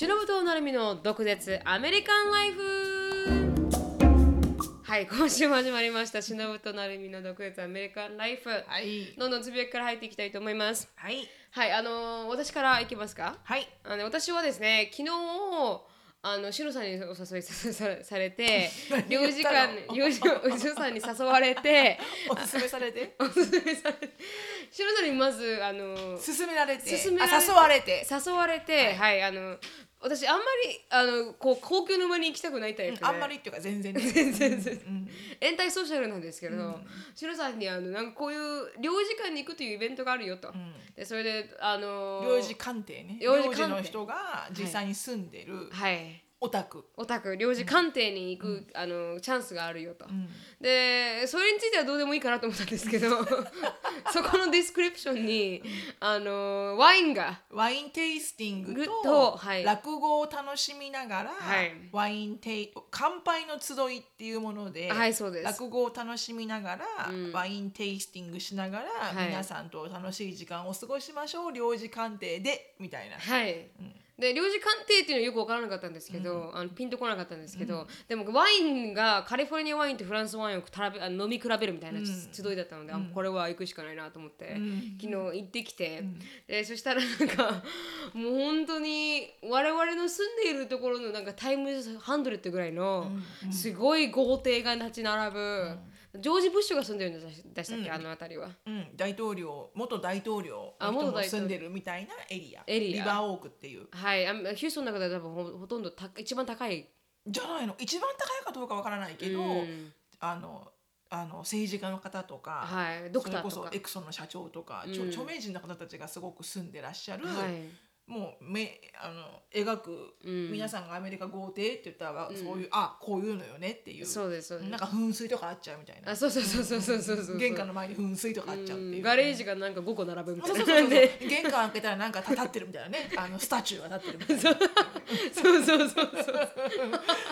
忍と成美の毒舌アメリカンライフはい今週も始まりました忍と成美の毒舌アメリカンライフはい。どんどんつぶやきから入っていきたいと思いますはい。はいあのー私からいきますか？はい。あの私はですね昨日あのシロさんにお誘いされて 領事館何領事シロさんに誘われて おすすめされて？おすすめされてシロさんにまずあの勧められて？誘われて？誘われてはい、あの私あんまりあのこう公共の場に行きたくないタイプで、あんまりっていうか全然ね。全然。全然うん anti-social なんですけど、シロさんにあのなんかこういう領事館に行くというイベントがあるよと、でそれであの領事官邸ね。領事官邸領事の人が実際に住んでる。はいお宅。お宅領事官邸に行く、あのチャンスがあるよと、でそれについてはどうでもいいかなと思ったんですけど そこの description にあのワインがワインテイスティングと落語を楽しみながら、はい。ワインテイ乾杯の集いっていうもので、はいそうです。落語を楽しみながら、ワインテイスティングしながら、い。皆さんと楽しい時間を過ごしましょう領事官邸でみたいな。はい、で領事官邸っていうのはよく分からなかったんですけど、あのピンとこなかったんですけど、でもワインがカリフォルニアワインとフランスワインをたらべあの飲み比べるみたいな集いだったので、あこれは行くしかないなと思って、昨日行ってきて、でそしたらなんか もう本当に我々の住んでいるところのなんかタイムズハンドレットぐらいのすごい豪邸が立ち並ぶ、ジョージ・ブッシュが住んでるんでしたっけ、あの辺りは。うん、大統領元大統領あの住んでるみたいなエリア。エリア。リバーオークっていう。はい、あヒューストンの中では多分ほほとんどた一番高い。じゃないの。一番高いかどうかわからないけど、うん。あのあの政治家の方とか、はい。ドクターとか。それこそエクソンの社長とか、ちょ著名人の方たちがすごく住んでらっしゃる、はいもうめあの描く、うん。皆さんがアメリカ豪邸って言ったら、そういうあこういうのよねっていう。そうですそうです。なんか噴水とかあっちゃうみたいな。あそうそうそうそうそうそうそう玄関の前に噴水とかあっちゃうっていう、ガレージがなんか5個並ぶみたいうな。そそうそうそうで。玄関開けたらなんか立ってるみたいな。ねあのスタチューが立ってるみたいな。そうそうそうそう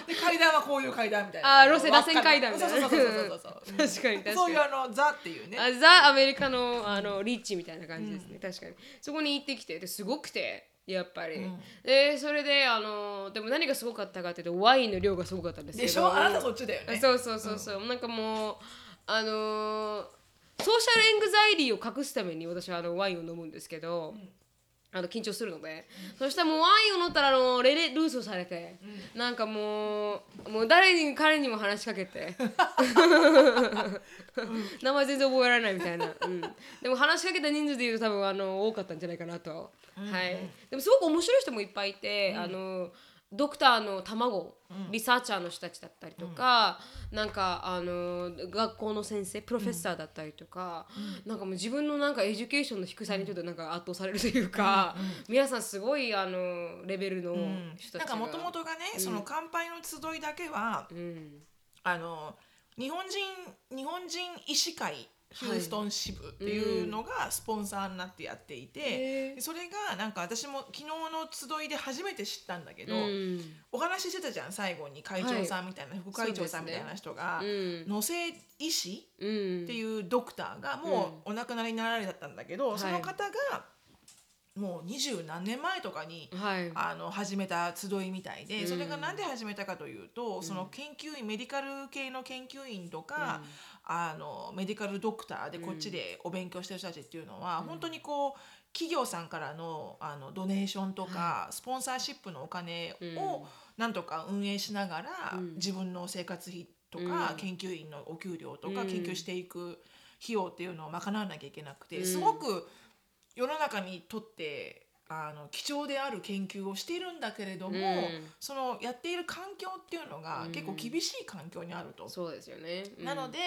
で階段はこういう階段みたいな。あー路線螺旋階段みたいなそうそうそうそうそうそう。確かに確かに。そういうあのザっていうね。あザ・アメリカのあのリッチみたいな感じですね、確かに。そこに行ってきてですごくてやっぱり、でそれであのでも何がすごかったかっていうとワインの量がすごかったんですけど。でしょ？あなたそっちだよね。そうそうそうそう、なんかもうあのーソーシャルエングザイリーを隠すために私はあのワインを飲むんですけど、あの緊張するので、そしたらもうワインを飲ったらあのレレルースをされて、なんかもうもう誰に彼にも話しかけて。名前全然覚えられないみたいな、うん、でも話しかけた人数でいうと多分あの多かったんじゃないかなと、はい、でもすごく面白い人もいっぱいいて、あのドクターの卵、リサーチャーの人たちだったりとか、なんかあの学校の先生プロフェッサーだったりとか、なんかもう自分のなんか education の低さにちょっとなんか圧倒されるというか、皆さんすごいあのレベルの人たちが、なんかもともとがね、その乾杯の集いだけは、うん。あの日本人日本人医師会ヒューストン支部っていうのがスポンサーになってやっていて、それがなんか私も昨日の集いで初めて知ったんだけど、うん。お話ししてたじゃん最後に会長さんみたいな、副会長さんみたいな人が、うん野瀬医師うんっていうドクターがもうお亡くなりになられたんだけど、い。その方がもう二十何年前とかに、はい。あの始めた集いみたいで、それが何で始めたかというと、その研究員メディカル系の研究員とか、あのメディカルドクターでこっちでお勉強してる人たちっていうのは、本当にこう企業さんからのあのドネーションとか、スポンサーシップのお金をなんとか運営しながら、自分の生活費とか、研究員のお給料とか、研究していく費用っていうのを賄わなきゃいけなくて、すごく世の中にとってあの貴重である研究をしているんだけれども、そのやっている環境っていうのが結構厳しい環境にあると。そうですよね、うん。なので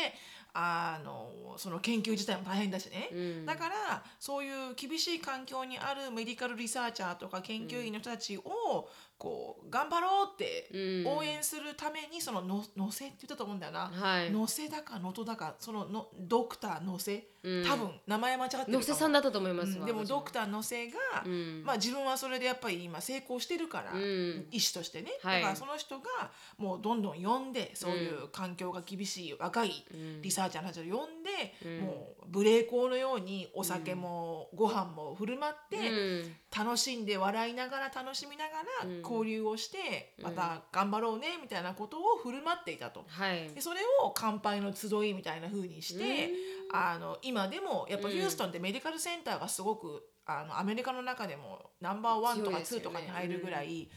あのその研究自体も大変だしね、うん。だからそういう厳しい環境にあるメディカルリサーチャーとか研究員の人たちをこう頑張ろうってうん。応援するためにそのののせって言ったと思うんだよな、はい。のせだかのとだかそののドクターのせ、うん。多分名前間違ってるかも。野瀬さんだったと思いますわ、うん。でも私ドクターのせが、うん。まあ、自分はそれでやっぱり今成功してるから、うん。医師としてね、はい。だからその人がもうどんどん呼んでそういう環境が厳しい若いリサーチャーたちを呼んで、もう無礼講のようにお酒もご飯も振る舞って、うん。楽しんで笑いながら楽しみながら、うん交流をしてまた頑張ろうねみたいなことを振る舞っていたと。はい。でそれを乾杯の集いみたいな風にして、あの今でもやっぱヒューストンってメディカルセンターがすごくあのアメリカの中でもナンバーワンとかツーとかに入るぐらい、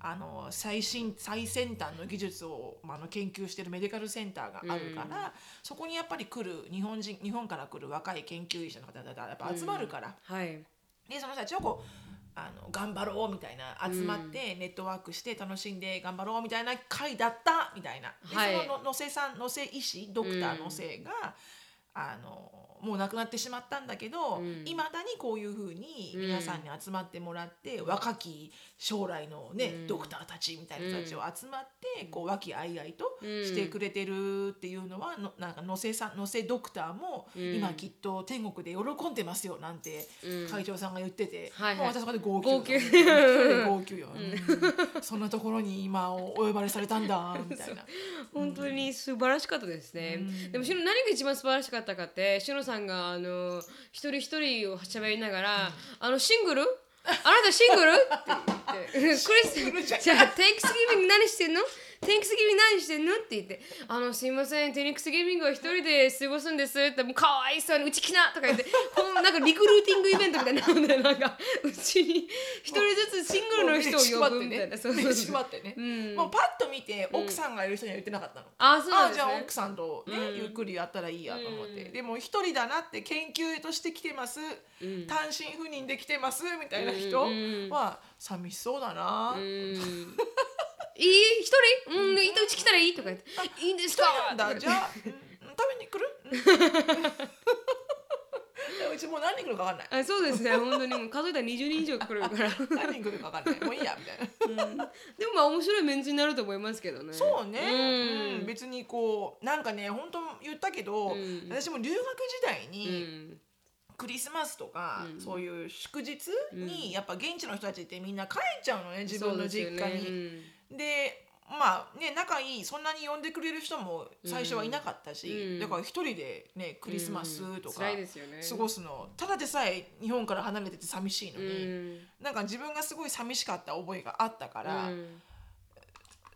あの最新最先端の技術を、まあ、あの研究してるメディカルセンターがあるから、そこにやっぱり来る日本人日本から来る若い研究者の方々がやっぱ集まるから、はい。でその人たちをこうあの頑張ろうみたいな集まってネットワークして楽しんで頑張ろうみたいな会だったみたいな。で、はい。そのの野瀬さん野瀬医師ドクター野瀬が、あのもう亡くなってしまったんだけどうん。いま、未だにこういうふうに皆さんに集まってもらって、若き将来のね、うん。ドクターたちみたいな人たちを集まって、こう和気あいあいとうん。してくれてるっていうのは、のなんか野瀬さん野瀬ドクターも、うん。今きっと天国で喜んでますよなんてうん。会長さんが言ってて、はいはい。もう私そこで号泣号泣。号泣よ、うん。そんなところに今お呼ばれされたんだ みたいな。本当に素晴らしかったですね。うん。でもしの何が一番素晴らしかったかってしのさんがあの一人一人を喋りながら、あのシングル？あなたシングル？って言って。クリスじゃあ Thanksgiving 何してんの？Thanksgiving 何してんの？って言ってあのすいません Thanksgiving は一人で過ごすんですってもうかわいそうにうち来なとか言って このなんかリクルーティングイベントみたいなのでなんかうちに一人ずつシングルの人を呼ぶみたいな、そうそうねそう縛ってね、うん。もうパッと見て奥さんがいる人には言ってなかったの。あそうなんあですねじゃあ奥さんとね、うん。ゆっくりやったらいいやと思って、うん。でも一人だなって研究として来てます、うん。単身赴任で来てますみたいな人うん。は寂しそうだな、うん いい？一人？うん、うち来たらいいとか言って、いいんです一かじゃあ、うん食べに来る、うちもう何人来るか分かんない。あそうですね、本当にもう数えたら20人以上来るから。何人来るか分かんない。もういいやみたいな。うん。でもまあ面白いメンツになると思いますけどね。そうね、うん。うん。別にこうなんかね本当言ったけど、うん。私も留学時代うに、ん。クリスマスとか、うん。そういう祝日うん。に、やっぱ現地の人たちってみんな帰っちゃうのね自分の実家に。ねでまあね仲いいそんなに呼んでくれる人も最初はいなかったし、うん。だから一人でねクリスマスとかうん。辛いですよね。過ごすのただでさえ日本から離れてて寂しいのうに、ん。なんか自分がすごい寂しかった覚えがあったから、うん。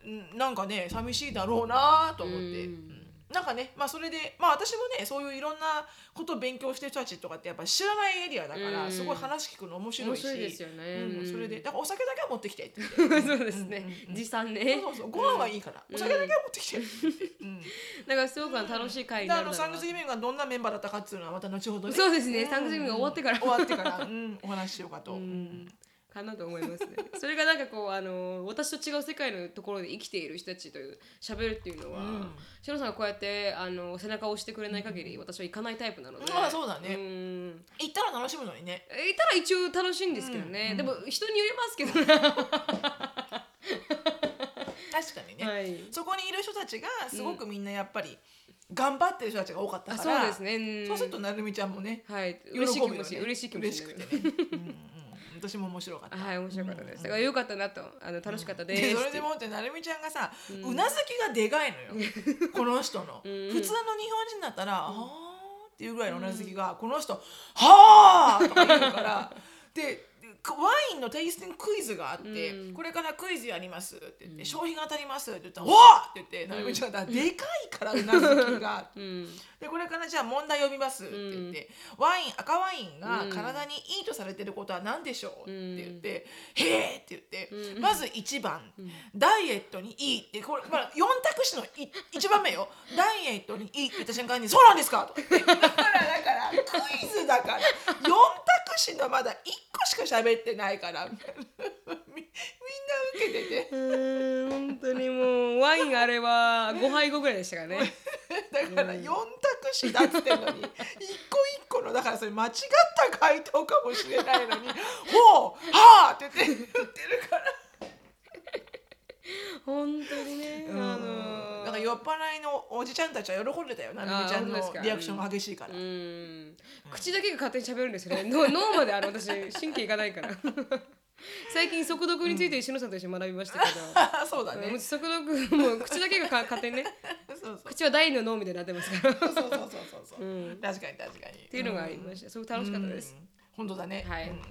うんなんかね寂しいだろうなと思って、うん。うんなんかねまあそれでまあ私もねそういういろんなことを勉強してる人たちとかってやっぱり知らないエリアだから、うん。すごい話聞くの面白いし面ですよね。うんうん。それでだからお酒だけは持ってきてそうですね。持参ね。そうそうご飯はいいから、お酒だけは持ってきてうん。だからすごく楽しい会にであなるだろうサンクスギビングがどんなメンバーだったかっていうのはまた後ほどね。そうですね。んサンクスギビングが終わってから。終わってから、うん、お話ししようかと、うんかなと思いますね。それがなんかこうあの私と違う世界のところで生きている人たちという喋るっていうのは、うん。しのさんがこうやってあの背中を押してくれない限り私は行かないタイプなので。まあそうだね。うん。行ったら楽しむのにね。いたら一応楽しいんですけどね、うん。でも人によりますけどね。確かにね、はい。そこにいる人たちがすごくみんなやっぱり頑張ってる人たちが多かったあから、そうですね。うん。そうするとなるみちゃんもねはい。喜ぶ嬉しい気よね持ち、嬉しい気持ち嬉しくてね、うんうん、私も面白かった、はい面白かったです。だから良かったなとあの楽しかったです。でそれでもってなるみちゃんがさ、うなずきがでかいのよ。この人の、ん。普通の日本人だったら「はあ」っていうぐらいのうなずきが、この人「はあ」とか言うから。でワインのテイスティングクイズがあって、うん。これからクイズやりますって言って、商品が当たりますって言ったら「わあ!」って言ってなるみちゃんがでかいからうなずきが。うん。でこれからじゃあ問題読みますって言って、ワイン赤ワインが体にいいとされてることは何でしょうって言って「へえ!」って言って、まず1番、ダイエットにいいってこれ、まあ、4択肢のい1番目よ。ダイエットにいいって言った瞬間に「そうなんですか!」と。だからだからクイズだから。4択肢のまだ1個しか喋ってないから みんな受けてて。本当にもうワインあれば5杯後ぐらいでしたからね。だから4択肢だっつってんのに一個一個のだからそれ間違った回答かもしれないのに「ほうはあ!」って言って言ってるから、本当にね、あのー。だから酔っ払いのおじちゃんたちは喜んでたよなるみちゃんのリアクションが激しいから、うん。口だけが勝手に喋るんですよね。脳脳まであの私。神経いかないから。最近速読について石野さんと一緒に学びましたけど、そうだね。もう速読もう口だけがか勝手にね。そうそう。口は大の脳みたいになってますから。っそうそうそうそうそう、うん。確かに確かに。っていうのがありました。すごく楽しかったです、うん。本当だね、はい。うん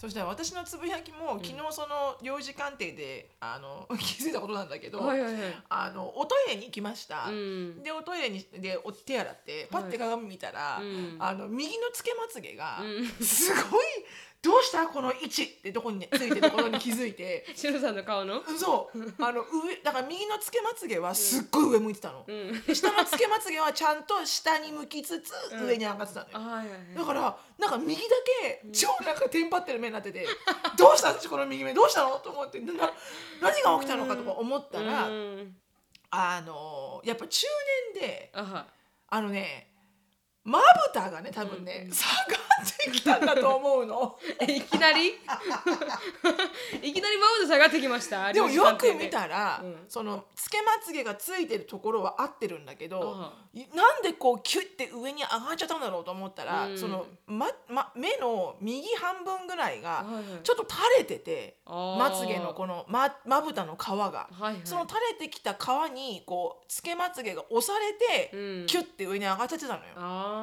そしたら私のつぶやきも昨日その領事官邸であの 気づいたことなんだけど、はいはいはい。あのおトイレに行きました、うん。でおトイレにでお手洗ってパッて鏡見たら、うん。あの右のつけまつげが、うん。すごいどうしたこの位置ってとこに、ね、ついてるところに気づいて。シロさんの顔の？そう。あの上だから右のつけまつげはすっごい上向いてたの、うん。で下のつけまつげはちゃんと下に向きつつうん。上に上がってたのよ、あはいはいはい。だからなんか右だけ超なんかテンパってる目になってて「どうした私この右目どうしたの?」と思ってな何が起きたのかとか思ったら、うん。あのやっぱ中年であのねまぶたがね多分ね、下がってきたんだと思うの。えいきなり？いきなりマウンド下がってきました？でもよく見らたら、うん。そのつけまつげがついてるところは合ってるんだけどあいなんでこうキュッて上に上がっちゃったんだろうと思ったら、うん。そのまま、目の右半分ぐらいがはいはい。ちょっと垂れてて、あーまつげのこのままぶたの皮が、はいはい。その垂れてきた皮にこうつけまつげが押されて、うん。キュッて上に上がっちゃってたのよ。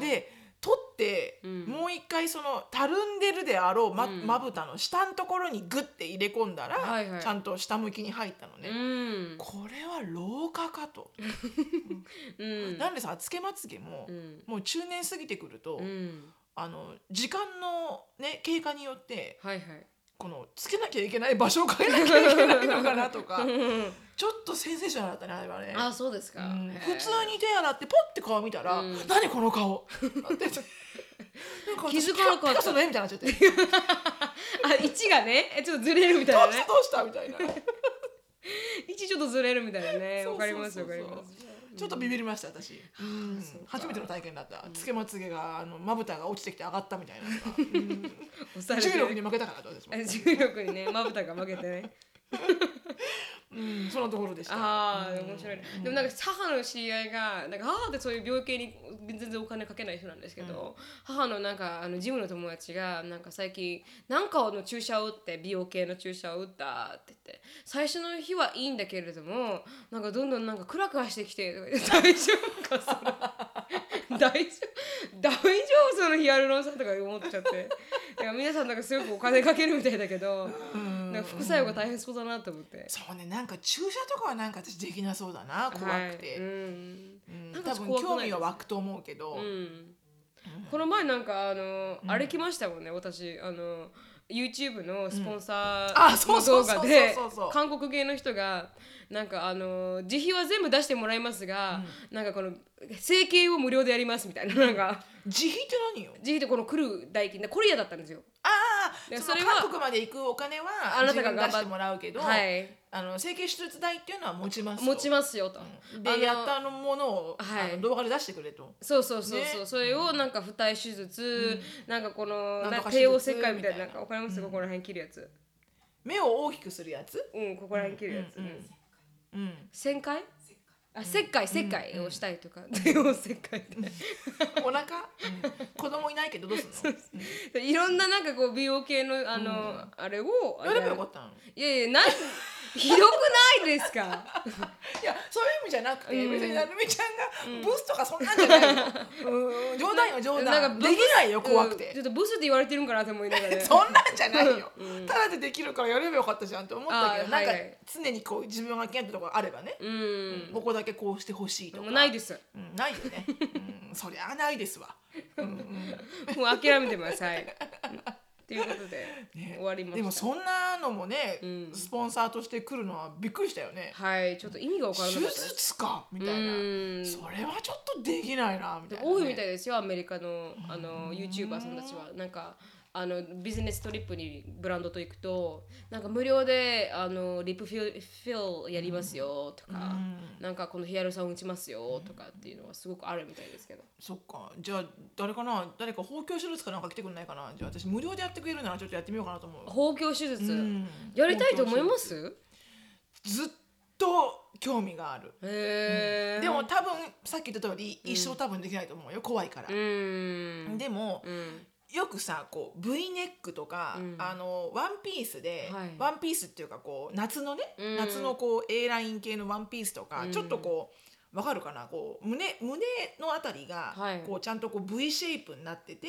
で取って、うん。もう一回そのたるんでるであろうまうん。まぶたの下のところにグッて入れ込んだら、はいはい。ちゃんと下向きに入ったのね。うん。これは老化かと。うん。なんでさつけまつげも、うん。もう中年過ぎてくると、うん。あの時間のね経過によってはいはいこのつけなきゃいけない場所を変えなきゃいけないのかなとかうん ちょっとセンセーショナルだったねあれはね。あそうですか。うん。普通に手洗ってポッて顔見たら「うん。何この顔」なんか気づかなかった。ねみたいになっちゃって。あ位置がね。えちょっとずれるみたどいうなね。したどうしたみたいな位置ちょっとずれるみたいなね。わかりますわかりますちょっとビビりました私、初めての体験だった。つけまつげがあのまぶたが落ちてきて上がったみたいな。重力に負けたからと私も。あ、重力にねまぶたが負けてね うん、そのところでした。ああ面白い。ね、でもなんか母の知り合いがなんか母ってそういう病気に全然お金かけない人なんですけど、母のなんかあのジムの友達がなんか最近なんかの注射を打って美容系の注射を打ったって言って最初の日はいいんだけれどもなんかどんどんなんかクラクラしてきて 大丈夫かそれ 大丈夫大丈夫そのヒアルロン酸とか思っちゃって。だから皆さんなんかすごくお金かけるみたいだけど、なんか副作用が大変そうだなと思って。そうねなんか注射とかはなんか私できなそうだな怖くて、はいうん。うん。なんか多分興味が湧くと思うけど、うん。この前なんかあの、あれ来ましたもんね私。あの YouTube のスポンサあーの動画で韓国系の人がなんかあの自費は全部出してもらいますが、なんかこの整形を無料でやりますみたいななんか。自費って何よ？自費でこの来る代金でコリアだったんですよ。それは韓国まで行くお金はあなたが出してもらうけど、はい。あの整形手術代っていうのは持ちますと。持ちますよと。であのやったのものを、はい。動画で出してくれと。そうそうそうそう、ね。それをなんか二重手術、なんかこのなんとか帝王切開みたいなな。なんかわかります、ここら辺切るやつ。目を大きくするやつ？うんここら辺切るやつ、うんうん旋回？あ切開切開をしたりとか 帝王切開ってお腹、うん、子供いないけどどうすんの？いろんななんかこう美容系のあの、あれをやればよかったの？いやいやなんひどくないですか？いやそういう意味じゃなくて、別になるみちゃんがブスとかそんなんじゃないの、うん、冗談よ冗談。できないよ怖くて。うん。ちょっとブスって言われてるんかなと思いながら。そんなんじゃないよ、ただでできるからやればよかったじゃんと思ったけどあーなんかはい。はい常にこう自分が気になったところあればね、うん、ここだけこうしてほしいとか。ないです。うん、ないよね、うん、そりゃないですわ、うんうん。もう諦めてますはい。ということで、ね。終わりました。でもそんなのもね、ん。スポンサーとして来るのはびっくりしたよね、はい。ちょっと意味が分からな手かったです。術か？みたいな。うん。それはちょっとできないなみたいな、ね、多いみたいですよアメリカのあの YouTuber さんたちは。なんかあのビジネストリップにブランドと行くとなんか無料であのリップフィルフィルやりますよとか、なんかこのヒアルロン打ちますよとかっていうのはすごくあるみたいですけど。そっか。じゃあ誰かな？誰か包協手術かなんか来てくんないかな？じゃあ私無料でやってくれるならちょっとやってみようかなと思う。包協手術、ん。やりたいと思います？ずっと興味がある、へえでも多分さっき言った通り、一生多分できないと思うよ。怖いから。う、ん。でも、うんよくさこう V ネックとか、うん。あのワンピースで、はい。ワンピースっていうかこう夏のね、うん。夏のこう A ライン系のワンピースとか、うん。ちょっとこうわかるかな？こう胸胸のあたりが、はい。こうちゃんとこう V シェイプになってうて、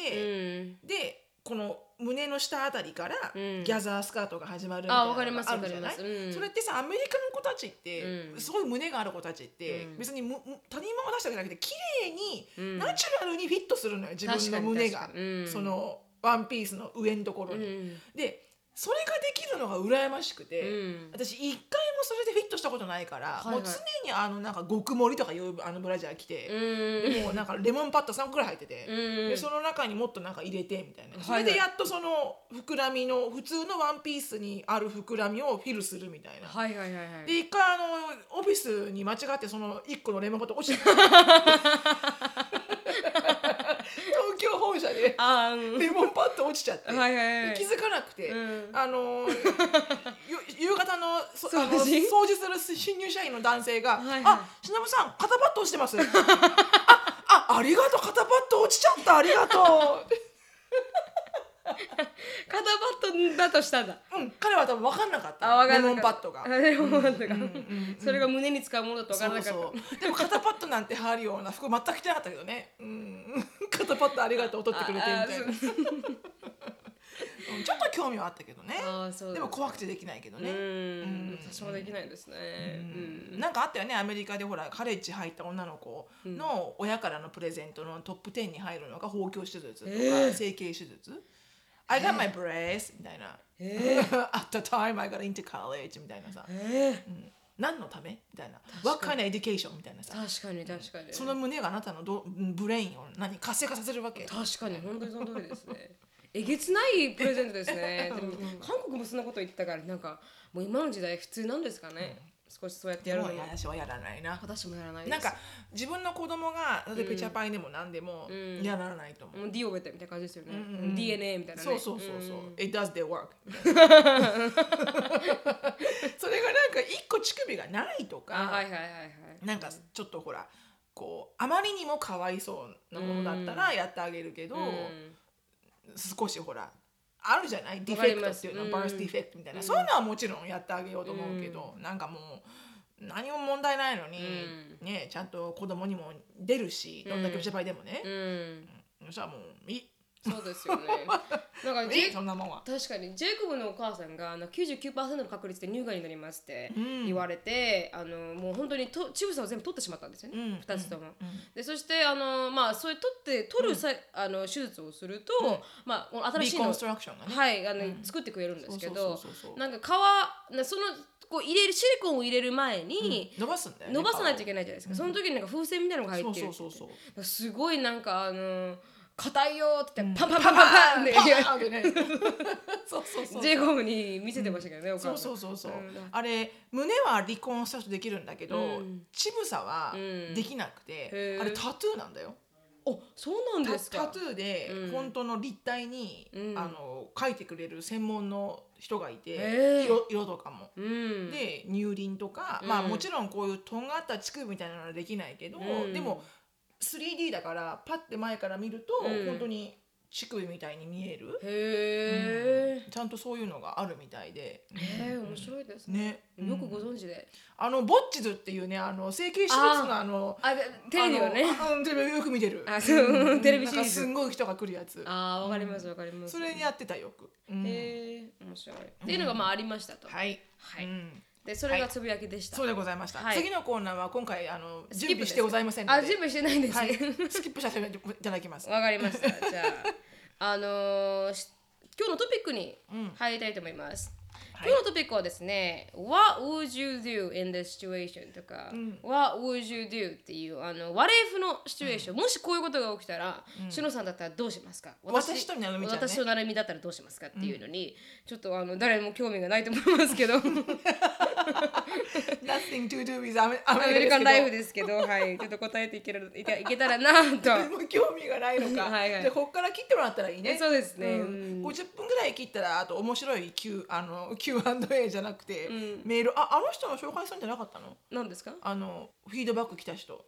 ん。でこの胸の下あたりからうん。ギャザースカートが始まるみたいなのがあわかりますあるじゃない？うん。それってさアメリカの子たちって、うん。すごい胸がある子たちって、うん。別に他人物出したわけじゃなくて綺麗に、うん。ナチュラルにフィットするのよ自分の胸が。そのワンピースの上のところに。うん。でそれができるのが羨ましくて、うん。私一回もそれでフィットしたことないから、はいはい。もう常にあのなんか極盛りとかいうあのブラジャー着て、うん。でもなんかレモンパッド3個くらい入ってて、うん。でその中にもっとなんか入れてみたいな、はいそれでやっとその膨らみの普通のワンピースにある膨らみをフィルするみたいな。はいはいはいはい。で一回あのオフィスに間違ってその1個のレモンパッド落ちて 東京本社であーうんレモンパッド落ちちゃって、はいはいはい。気づかなくて、うん。あの 夕方のそあの掃除する新入社員の男性が「はいはい。あしのぶさん肩パッド落ちてます」ああありがとう肩パッド落ちちゃったありがと 肩パッドだとしたんだ。う、うん、彼は多分分かんなかった。あ分かんかった。モンパッドが。あレモンパッドが。それが胸に使うものだと分からそうなかった。そうでも肩パッドなんて貼るような服全く着てなかったけどね、うん、肩パッドありがとう取ってくれてみたいな。ちょっと興味はあったけどね。でも怖くてできないけどね、うんうん。私もできないですね。うん。なんかあったよね。アメリカでほらカレッジ入った女の子の親からのプレゼントのトップ10に入るのが包協手術とか、えー。整形手術。I got my breast みたいな、え At the time I got into college みたいなさ、えうん何のため？みたいな。What kind of education みたいなさ。確かに確かに。その胸があなたのどブレインを何活性化させるわけ？確かに本当にその通りですね。えげつないプレゼントですね。でも韓国もそんなこと言ったからなんかもう今の時代普通なんですかね少しそうやってやるの。も私はやらないな。私もやらないです。なんか自分の子供が例えばペチャパイでも何でもん。やらないと思う、もう D を覚えてみたいな感じですよね、うんうん DNA みたいなね。そうそうそうそう、ん。It does their work. それがなんか一個乳首がないとか、あはいはいはいはい。なんかちょっとほらこうあまりにもかわいそうなものだったらやってあげるけど、うん。少しほらあるじゃない？ディフェクトっていうのはうん。バースディフェクトみたいな、そういうのはもちろんやってあげようと思うけど、なんかもう何も問題ないのに、ねちゃんと子供にも出るしどんだけペチャパイでもね、うん。そしたらもういいそうですよね。なんかジェそんなもんは？確かにジェイコブのお母さんがあの99%の確率で乳がんになりますってうん。言われて、あのもう本当にと乳房を全部取ってしまったんですよね、うん2つとも。うんでそしてあの、まあ、それ取って取るさ、あの手術をすると、まあ、新しいのリコンストラクションがね。はいあの、作ってくれるんですけどなんか皮なそのこう入れるシリコンを入れる前に、伸ばすんだよね。伸ばさないといけけないじゃないですか、その時になんか風船みたいなのが入ってるって。そうそうそうそう。すごいなんかあの硬いよって言って、パンパンパパンパンパンって。パーンってね。そうそうそう。ジェイコブに見せてましたけどね、おそう母さん。そうそうそう、ん。あれ胸はリコンストラクションできるんだけど、うん。乳房はうんできなくて、あれタトゥーなんだよ。おそうなんタですか。タトゥーでうん。本当の立体に、うん。あの描いてくれる専門の人がいて、色色とかも。うん。で乳輪とか、うん。まあもちろんこういうとんがった乳首みたいなのはできないけど、うん。でも 3D だからパッて前から見ると、うん。本当に乳首みたいに見える、へえ、ちゃんとそういうのがあるみたいで、へえ面白いですね。ね、よくご存知で、あのボッチズっていうねあの整形手術のあのあでテレビをね。テレビよく見てる。あそう、ん。テレビシリーなんかすズんごい人が来るやつ。あーわかりますわかります。それにやってたよく、うん。へえ面白い。っていうのがまあありましたと、はい、はい。うんでそれがつぶやきでした、そうでございました、はい。次のコーナーは今回あの準備してございませんので。あ準備してないんですはい。ね、スキップさせていただきます。わかりました。じゃああのーし今日のトピックにうん入りたいと思います、はい。今日のトピックはですね What would you do in this situation? とか、What would you do? っていうあの What if のシチュエーション、もしこういうことが起きたら、しのさんだったらどうしますか？私となるみちゃんね。私となるみだったらどうしますかっていうのに、ちょっとあの誰も興味がないと思いますけど Nothing to do with アメアアメリカンライフでですけど、はい、ちょっと答えていけるいけいけたらな と。誰も興味がないのか。はいはい。じゃあここから切ってもらったらいいね。そうですね。ううん。ん、50分ぐらい切ったらあと面白い Q あの Q&A じゃなくて、メール。ああの人の紹介するんじゃなかったの？何ですか？あのフィードバック来た人。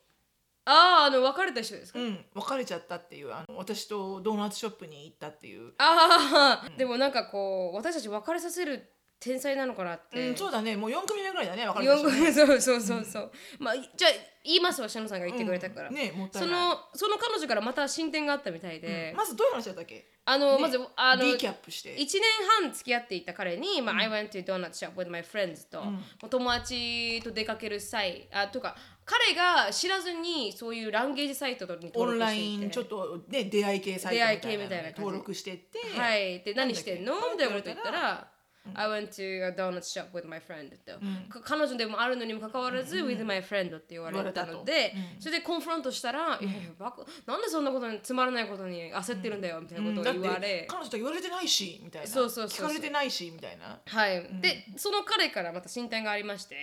ああ、あの別れた人ですか、うん。別れちゃったっていうあの私とドーナツショップに行ったっていう。ああ、でもなんかこう私たち別れさせる天才なのかなって、うん、そうだね。もう4組目ぐらいだね。分かる四組 そうそうそうそう、まあじゃあ言いますわシャノさんが言ってくれたから、うん。ねもったいそない。のその彼女からまた進展があったみたいで、まずどういう話だったっけ？あの、ねまずあのリキャップして。1年半付き合っていた彼に、まあ I went to donut shop with my friends と、友達と出かける際あとか彼が知らずにそういうランゲージサイトにオンラ登録していて。インちょっとね出会い系サイトみたいな出会い系みたいな感じ。登録してって。はい。で何してんの？みたいなこと言ったら I went to a donut shop with my friend と、か彼女でもあるのにもかかわらず、with my friend って言われたので、それでコンフロントしたら、いやいやバカなんでそんなことにつまらないことに焦ってるんだよみたいなことを言われ、彼女と言われてないしみたいな。そうそうそう聞かれてないしみたいな。はい、でその彼からまた進展がありまして、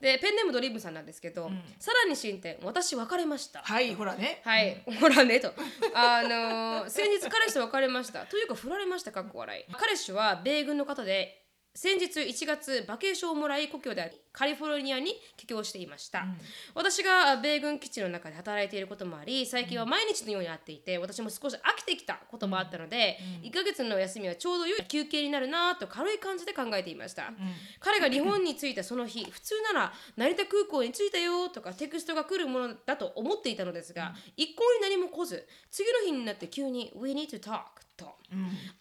でペンネームドリームさんなんですけど、さらに進展私別れました。はいほらね。はい、ほらねと。あのー先日彼氏と別れました。というか振られました、かっこ笑い。彼氏は米軍の方で、先日1月バケーションをもらい故郷であるカリフォルニアに帰郷していました、私が米軍基地の中で働いていることもあり最近は毎日のように会っていて私も少し飽きてきたこともあったので、1ヶ月の休みはちょうど良い休憩になるなと軽い感じで考えていました、彼が日本に着いたその日普通なら成田空港に着いたよとかテクストが来るものだと思っていたのですが、一向に何も来ず次の日になって急に「We need to talk」と、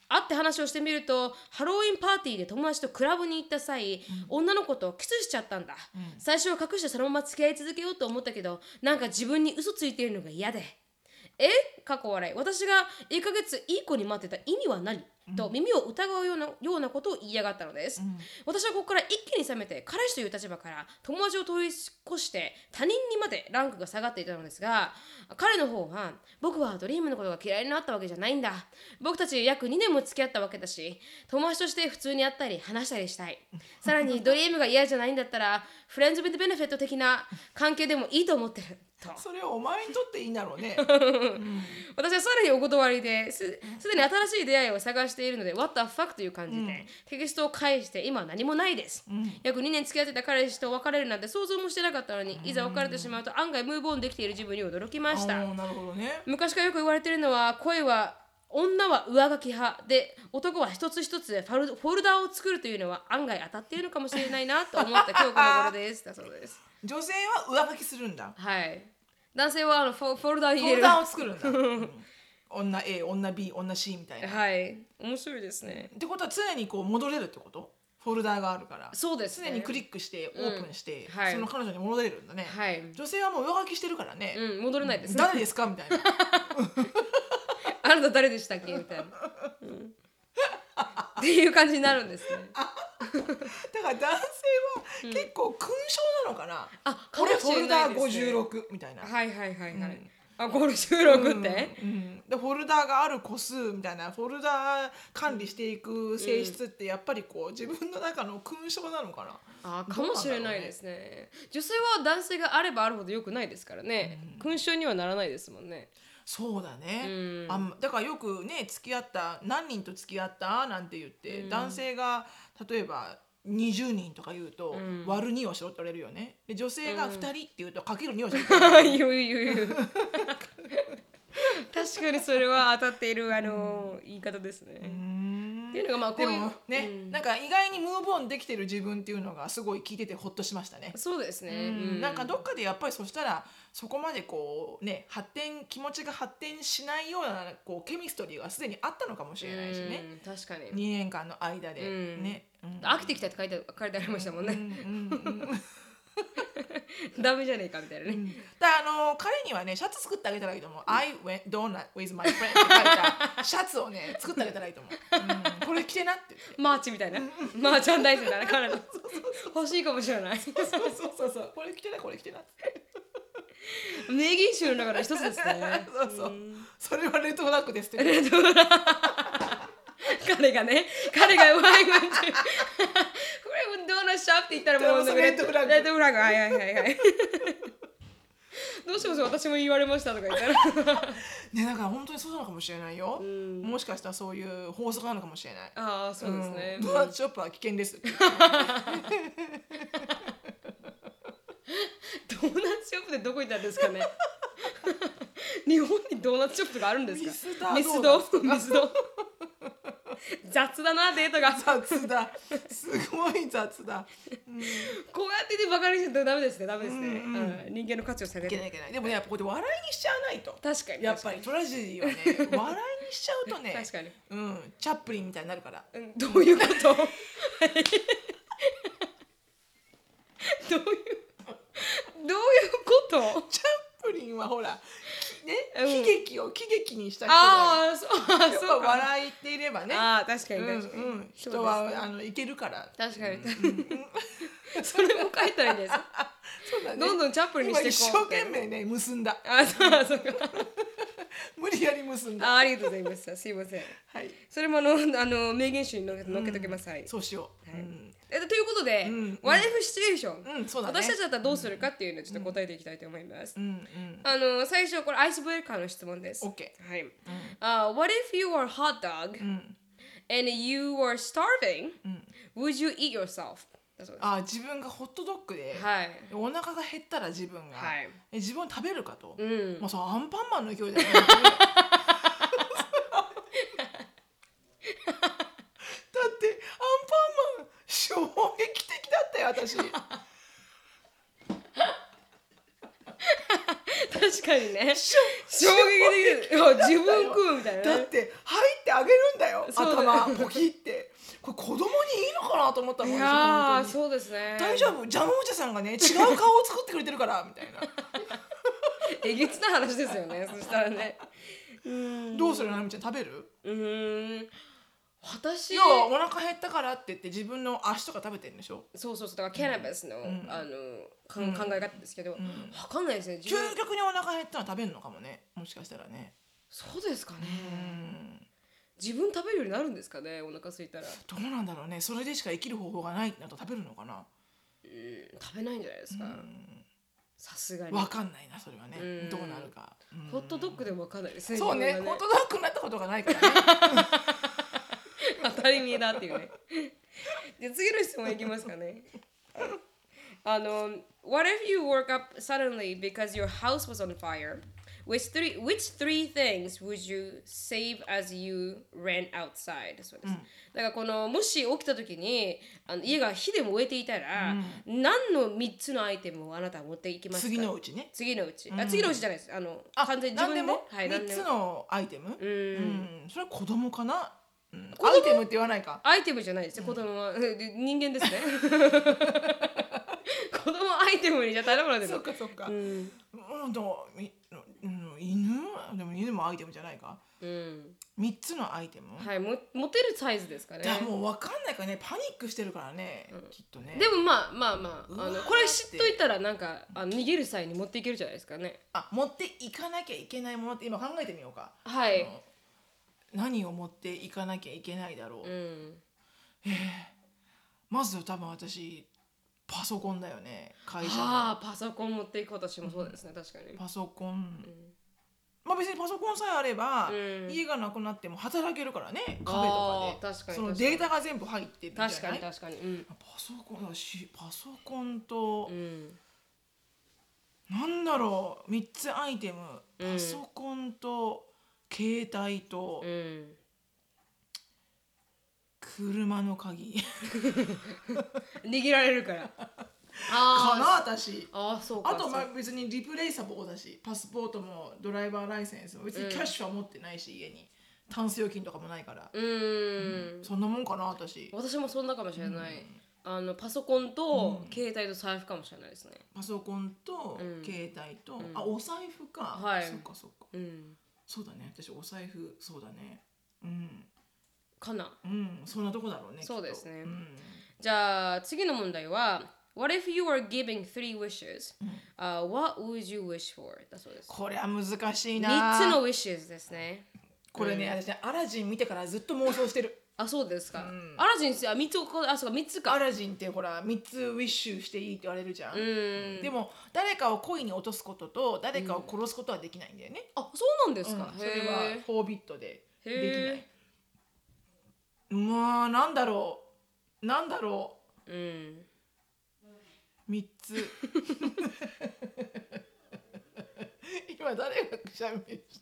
会って話をしてみるとハロウィンパーティーで友達とクラブに行った際、女の子とキスしちゃったんだ、最初は隠してそのまま付き合い続けようと思ったけどなんか自分に嘘ついているのが嫌で。え？過去笑い。私が1ヶ月いい子に待ってた意味は何、と耳を疑うようなようなことを言いやがったのです、私はここから一気に冷めて彼氏という立場から友達を通り越して他人にまでランクが下がっていたのですが彼の方は僕はドリームのことが嫌いになったわけじゃないんだ。僕たち約2年も付き合ったわけだし友達として普通に会ったり話したりしたい。さらにドリームが嫌じゃないんだったらフレンズ・ウィズ・ベネフィット的な関係でもいいと思ってる。とそれお前にとっていいんだろうね。私はさらにお断りです。すでに新しい出会いを探しているので What the fuck という感じで、テキストを返して今は何もないです、約2年付き合ってた彼氏と別れるなんて想像もしてなかったのに、いざ別れてしまうと案外ムーブオンできている自分に驚きました、なるほどね。昔からよく言われてるのは恋は女は上書き派で男は一つ一つファルフォルダーを作るというのは案外当たっているのかもしれないなと思った今日この頃です。だそうです。女性は上書きするんだ。はい男性はあのフォフォルダーに入れるフォルダーを作るんだ、う ん女 A 女 B 女 C みたいな、っはい。面白いですね。てことは常にこう戻れるってこと？フォルダーがあるから。そうですね。常にクリックしてオープンして、うんはい。その彼女に戻れるんだね、はい。女性はもう上書きしてるからね、うん戻れないです。ね誰ですか？みたいな。あなた誰でしたっけ？みたいな、うん っていう感じになるんですね。だから男性は結構勲章なのかな、あか俺もしれフォルダーないですね。56みたいな、はいはいはいはい、あこれ収録って、うん、でフォルダーがある個数みたいな。フォルダー管理していく性質ってやっぱりこう自分の中の勲章なのかな、あかもしれないですね。女性は男性があればあるほど良くないですからね、勲章にはならないですもんねそうだね、うん。あんだからよくね付き合った何人と付き合った？なんて言って、男性が例えば20人とか言うと、割る2をしろって言われるよね。で女性が2人って言うとかける2をしろって言 確かにそれは当たっているあの、言い方ですね、っていうのがまあこでういうもね、なんか意外にムーブオンできてる自分っていうのがすごい聞いててほっとしましたね。そうですね、うん。なんかどっかでやっぱりそしたらそこまでこうね発展気持ちが発展しないようなこう chemistry がすでにあったのかもしれないしね、うん確かに。2年間の間で。うん。ね。うん。飽きてきたって書いて書いてありましたもんね、うんうんうん ダメじゃねえかみたいなね、だあの彼にはねシャツ作ってあげたらいいと思う「I went donut with my friend」って書いたシャツをね 作ってあげたらいいと思う、うん、これ着てなって。 merch みたいな、 merchandise みたいな彼の。欲しいかもしれない。そうそうそうそう。これ着てなこれ着てなって。名言集の中の一つですね。そうそう。それはレッドフラッグですって。レッド彼がね彼が「ワイワイ」ってこれドーナツショップって言ったらもうレッドフラッグ。レッドフラッグ。はいはいはいはい。どうします私も言われましたとか言ったら。ねだから本当にそうなのかもしれないよ、もしかしたらそういう法則なのかもしれない。ああそうですね、うん。ドーナツショップは危険です。ドーナツショップでどこ行ったんですかね 日本にドーナツショップがあるんですか？ミスドーナツド？ミスド？雑だなデートが。雑だ。すごい雑だ、うん、いこうやってねバカにしてダメですねダメですね、うん人間の価値を下げてけないいけない。でもねやっぱここで笑いにしちゃわないと。確かにやっぱりトラジェディはね笑いにしちゃうとね 確かに。うん、チャップリンみたいになるから。うん。どういうこと？どういうどういうこと？チャップリンはほらきね、うん。喜劇を喜劇にした人だよ。ああそうあやっぱそうか。笑いっていればね。ああ確かにうん確かに、人はあのいけるから。確かに、それも書いたらいいんですそうだね。どんどんチャップリンに今一生して。いこう懸命ね結んだ。あそうそうか。無理やり結んだ。あありがとうございます。すいません。はい。それもあのあの名言集に載っけ載っけときます、はい。そうしよう、はい。うんえということで、ん What if シチュエーション、うんね。私たちだったらどうするかっていうのをちょっと答えていきたいと思います、うんうん。あの最初これアイスブレーカーの質問です。OK はい、あ What if you are hot dog、ん。and you are starving、would you eat yourself? あ自分がホットドッグで、はい。お腹が減ったら自分が、はい。え自分を食べるかと、うん。まあそうアンパンマンの勢いだよねだってアンパンマン衝撃的だったよ私。確かにね。衝撃的。いや自分食うみたいなね。だって入ってあげるんだよ。頭ポキって。これ子供にいいのかなと思ったもんい私やそうですね。大丈夫？ジャムおじさんがね違う顔を作ってくれてるからみたいな。えげつない話ですよね。そしたらね。うんどうするなみちゃん？食べる？うーん私要はお腹減ったからって言って自分の足とか食べてるんでしょ？そうそうそうだからキャナビスの,、あのかん考え方ですけど、わかんないですね自分。究極にお腹減ったら食べるのかもねもしかしたらね。そうですかね、うん。自分食べるようになるんですかねお腹空いたら、どうなんだろうねそれでしか生きる方法がないなると食べるのかな？うん、食べないんじゃないですか。さすがに。わかんないなそれはね。うん。どうなるか、うん。ホットドッグでもわかんないですねそうね自分がホットドッグになったことがないからね 当たり前だっていうね。で次の質問いきますかね。あの What if you woke up suddenly because your house was on fire? Which three, which three things would you save as you ran outside? そうです。だからこのもし起きた時にあの家が火で燃えていたら、何の3つのアイテムをあなたは持っていきますか？次のうちね。次のうち、あ次のうちじゃないです。あのあ完全に自分で？何でも？はい何3つのアイテム？うん。うん。それは子供かな？うんアイテムって言わないか。アイテムじゃないです。よ、子供はで 人間ですね。子供アイテムにじゃ頼まれてそっるかそっか。うん、うんでもみうん犬？でも犬もアイテムじゃないか。うん、3つのアイテム？はいも持てるサイズですかね。じゃあもう分かんないからね。パニックしてるからね。きっとね。でもまあまあまああのこれ知っといたらなんかあの逃げる際に持っていけるじゃないですかね。あ持っていかなきゃいけないものって今考えてみようか。はい何を持っていかなきゃいけないだろう、うん。まず多分私パソコンだよね。会社の。はあパソコン持っていく私もそうですね。確かに。パソコン、まあ別にパソコンさえあれば、うん。家がなくなっても働けるからね。カフェとかで。確かにそのデータが全部入ってるじゃない？確かに確かに。うん。パソコンだしパソコンと、うん。なんだろう。3つアイテム。うん。パソコンと携帯とうん車の鍵。逃げられるから。かあな私。ああそうかあとまあ別にリプレイサボーだしパスポートもドライバーライセンスも別にキャッシュは持ってないし、家に。タンス預金とかもないから、うーん。そんなもんかな私。私もそんなかもしれない、あのパソコンと携帯と財布かもしれないですね。パソコンとうん。携帯と、あお財布か、はい。そっかそっか。うんそうだね。私お財布そうだね。うん。かな。うんそんなとこだろうねそうですね。うん。じゃあ次の問題は What if you were giving three wishes?、uh, what would you wish for? だそうです。これは難しいな。3つの wishes ですね。これね、私ねアラジン見てからずっと妄想してるあそうですか、アラジンあ3つこあそうか3つか。アラジンってほら3つウィッシュしていいって言われるじゃん、うん。でも誰かを恋に落とすことと誰かを殺すことはできないんだよね、あそうなんですか、うん。それはへフォービットでできない。へまあなんだろう。なんだろえうん。う3つ。今誰がくしゃみしたの？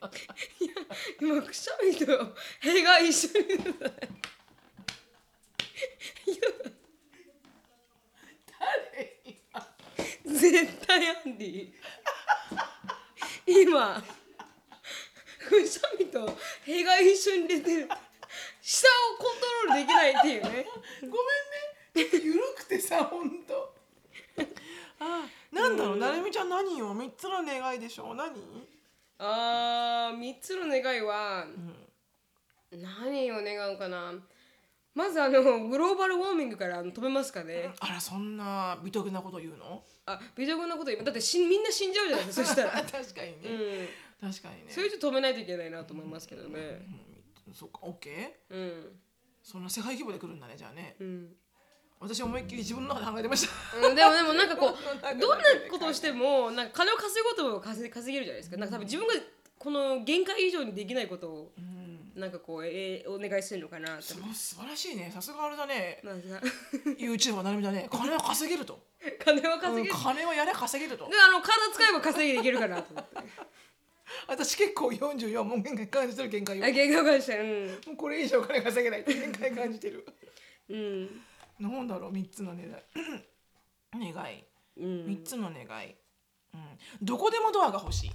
いや今くしゃみと屁が一緒に出てた絶対アンディ今くしゃみと屁が一緒に出てる。下をコントロールできないっていうね。ごめんね。ゆるくてさほんとあなんだろう。なるみちゃん何よ三つの願いでしょう。何？あー3つの願いは、何を願うかな。まずあのグローバルウォーミングからあの止めますかね。あらそんな美徳なこと言うの？あ微妙なこと言う。だってしみんな死んじゃうじゃないですかそしたら、確かにうね、ん、確かにね。それじゃ止めないといけないなと思いますけどね。うん。そうかオッケー。うん。そんな世界規模で来るんだねじゃあね。うん私思いっきり自分の中で考えてました。うんでもでもなんかこう どんなことをしてもなんか金を稼ぐことも稼稼げるじゃないですか。なんか多分自分がこの限界以上にできないことをうん。なんかこう、えーお願いしてるのかな素晴らしいね。さすがあれだね。YouTuber なるみだね金は稼げると。金はうん稼げる、金はやれ稼げると。であの体使えば稼ぎできるかなと思って。私結構44もう限界感じてる限界よあ限界感じてる。もうこれ以上金稼げないって限界感じてる。うんうんなんだろう三つの願い。願い。うん。三つの願い、うん、どこでもドアが欲しい。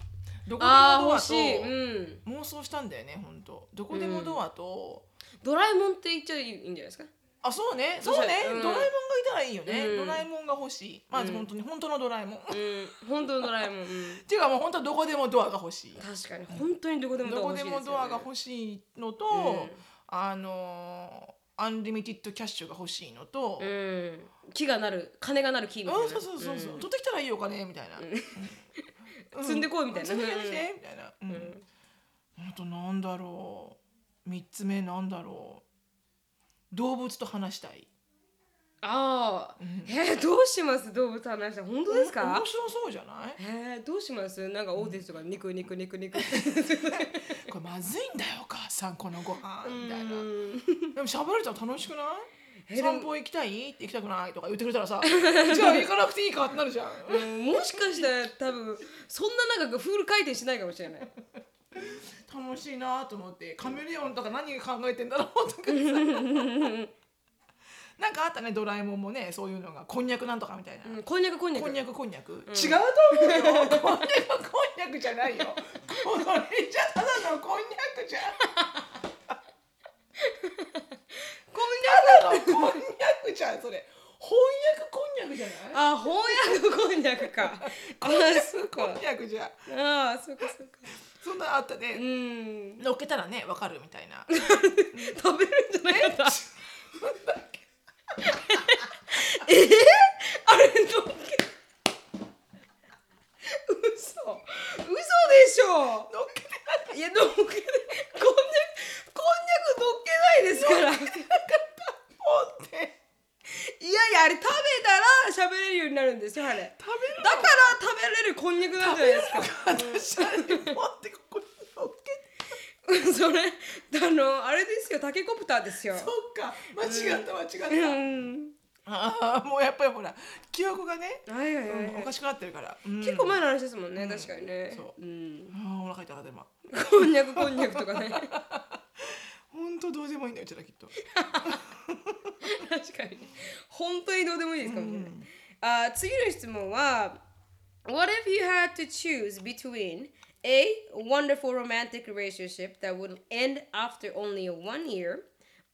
どこでもドアと欲しい、うん、妄想したんだよね本当。どこでもドアと、ドラえもんって言っちゃいいんじゃないですか？あそうね。そううね、うん。ドラえもんがいたらいいよね、うん。ドラえもんが欲しい。まず本当に、本当のドラえもん、っうん。本当のドラえもん、うん、ていうかもう本当どこでもドアが欲しい。確かに。本当にどこでもドどこア欲しいですよ、ね、でもドアが欲しいのと、うん。あのー unlimited cash が欲しいのと、うん。木がなる金がなる木みたいな。うん、そうそうそうそう、ん。取ってきたらいいよお金みたいな、うん。積んでこいみたいな。積んできてみたいな、うん。あとなんだろう。三つ目なんだろう。動物と話したいああ、えー、どうします？動物話したら本当ですか？面白そうじゃない？えー、どうします？なんかオーディスとか肉肉肉肉これまずいんだよお母さんこのご飯みたいな。うん。でも喋れたら楽しくない？散歩行きたい行きたくないとか言ってくれたらさじゃあ行かなくていいかってなるじゃん。うんもしかしたら多分そんななんかフル回転しないかもしれない。楽しいなと思ってカメレオンとか何考えてんだろうとかさ なんかあったねドラえもんもねそういうのがこんにゃくなんとかみたいな、うんこんにゃくこんにゃく。こんにゃくこんにゃく、違うと思うよ。こんにゃくこんにゃくじゃないよ。これじゃただのこんにゃくじゃん。こただのこんにゃくじゃんそれ。翻訳こんにゃくじゃない？んにゃくあ翻訳こんにゃくか。あーそうこんかにゃくじゃん。ああそうかそうか。そんなあったうね、ん。乗っけたらねわかるみたいな。食べるんじゃなかった あれどっけ？嘘。嘘でしょ。乗っけてい。やどっけこんにゃくこんにゃくどっけないですから。って。やいやあれ食べたら喋れるようになるんですよあれ。食べるだから食べれるこんにゃくなんじゃないですか。私あれ持ってここに乗っけて それあのあれですよタケコプターですよ。そっか。間違った間違った、うん。ああもうやっぱりほら記憶がね、はいはいはい、うんおかしくなってるから、うん。結構前の話ですもんね、確かにね。そう。うん、ああお腹痛かった今。こんにゃくこんにゃくとかね。本当どうでもいいんだようちらきっと。確かに。本当にどうでもいいですかもしれない、あ次の質問は What if you had to choose between A. Wonderful romantic relationship that would end after only one year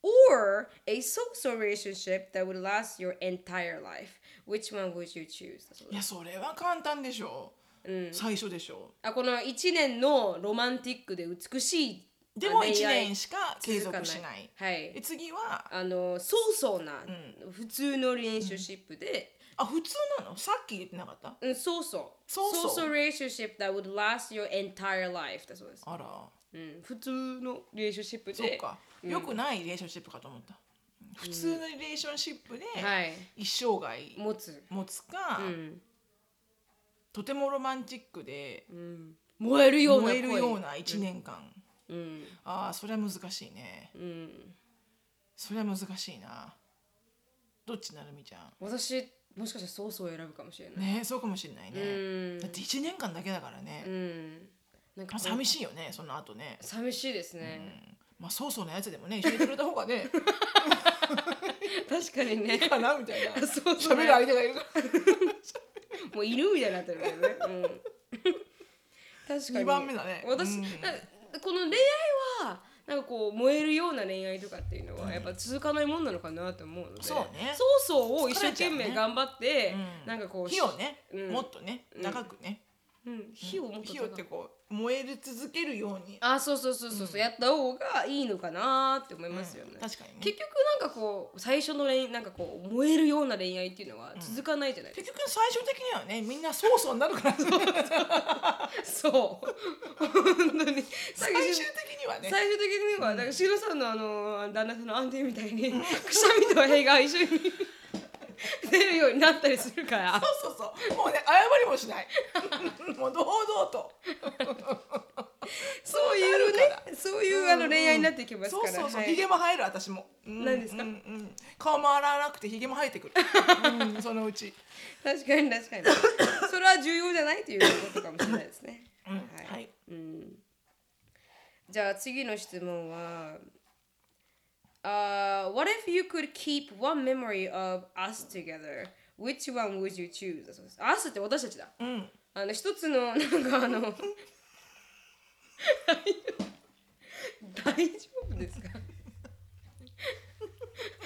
or a social relationship that would last your entire life which one would you choose? いやそれは簡単でしょう、最初でしょあこの1年のロマンティックで美しいでも1恋愛年しか継続しないはいで次はあのそうそうな、普通のリレーションシップで、あ普通なの？さっき言ってなかった？うん、そうそう。そうそう。そう relationship that would last your entire life. だそうです、あら。うん、普通のリレーションシップで。そっか、よくないリレーションシップかと思った。普通のリレーションシップではい。一生涯持つ、持つか、うん。とてもロマンチックでうん、燃えるような燃恋えるような1年間、うん。ああそれは難しいね。うん。それは難しいな。どっちなるみちゃ私もしかしたらそうそう選ぶかもしれない、んねそうかもしれないね、うん。だって1年間だけだからね、うん。なんか寂しいよねその後ね、寂しいですね、まあそうそうなやつでもね一緒にくれた方がね。確かにね。いいかなみたいな。そうそう。喋る相手がいるから。もう犬みたいになってるけどね、うん、確かに二番目だね。私、うん。なこの恋愛はなんかこう燃えるような恋愛とかっていうのはやっぱ続かないもんなのかなと思うので、そうね。そうそうを一生懸命頑張って、うん。なんかこう火をね、うん。もっとね長くね、うん、火をもっと火をってこう燃え続けるように、あそうそうそうそう、う。やった方がいいのかなって思いますよね、うん。確かにね。結局なんかこう最初の恋なんかこう燃えるような恋愛っていうのは続かないじゃないですか、結局最終的にはねみんなそうそうになるから。そう。本当に。最終的にはね。最終的には、だからシロさんのあの旦那さんの安定みたいに、くしゃみと屁が一緒に 出るようになったりするから。そうそうそう。もうね謝りもしない。もう堂々と。そういうねそういうあの恋愛になっていきますそうから。そうそう、はい。ひげも生える私も、うん何ですか？うんうん。顔も洗わなくてひげも生えてくる、うん、そのうち、確かに確かに。それは重要じゃないということかもしれないですね、うんはい。はい。うん、じゃあ次の質問は、uh, What if you could keep one memory of us together? Which one would you choose? だそうです us って私たちだ。うんあの一つのなんかあの大丈夫ですか？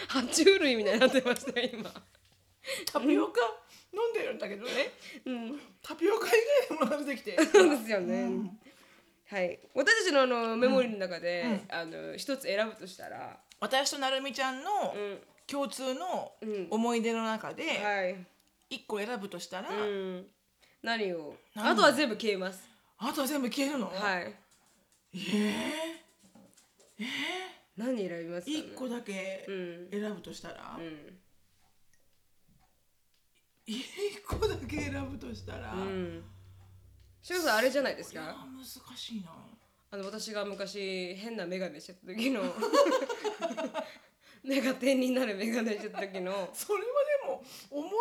爬虫類みたいになってましたよ今。タピオカ？飲んでるんだけどねうん、タピオカ以外のものが出てきて そうですよね。はい、私たちのあのメモリーの中で、あの一つ選ぶとしたら、私となるみちゃんのうん、共通のうん。思い出の中ではい、一個選ぶとしたら、うん、何を、何あとは全部消えます。あとは全部消えるの、はい、え何選びますー、か、ね？一個だけうん、選ぶとしたら、うん、一個だけ選ぶとしたら、うん。しゅうさんあれじゃないですか？いや難しいなあの私が昔変なメガネしてた時の 目が点になるメガネしてた時のそれはでも思い出な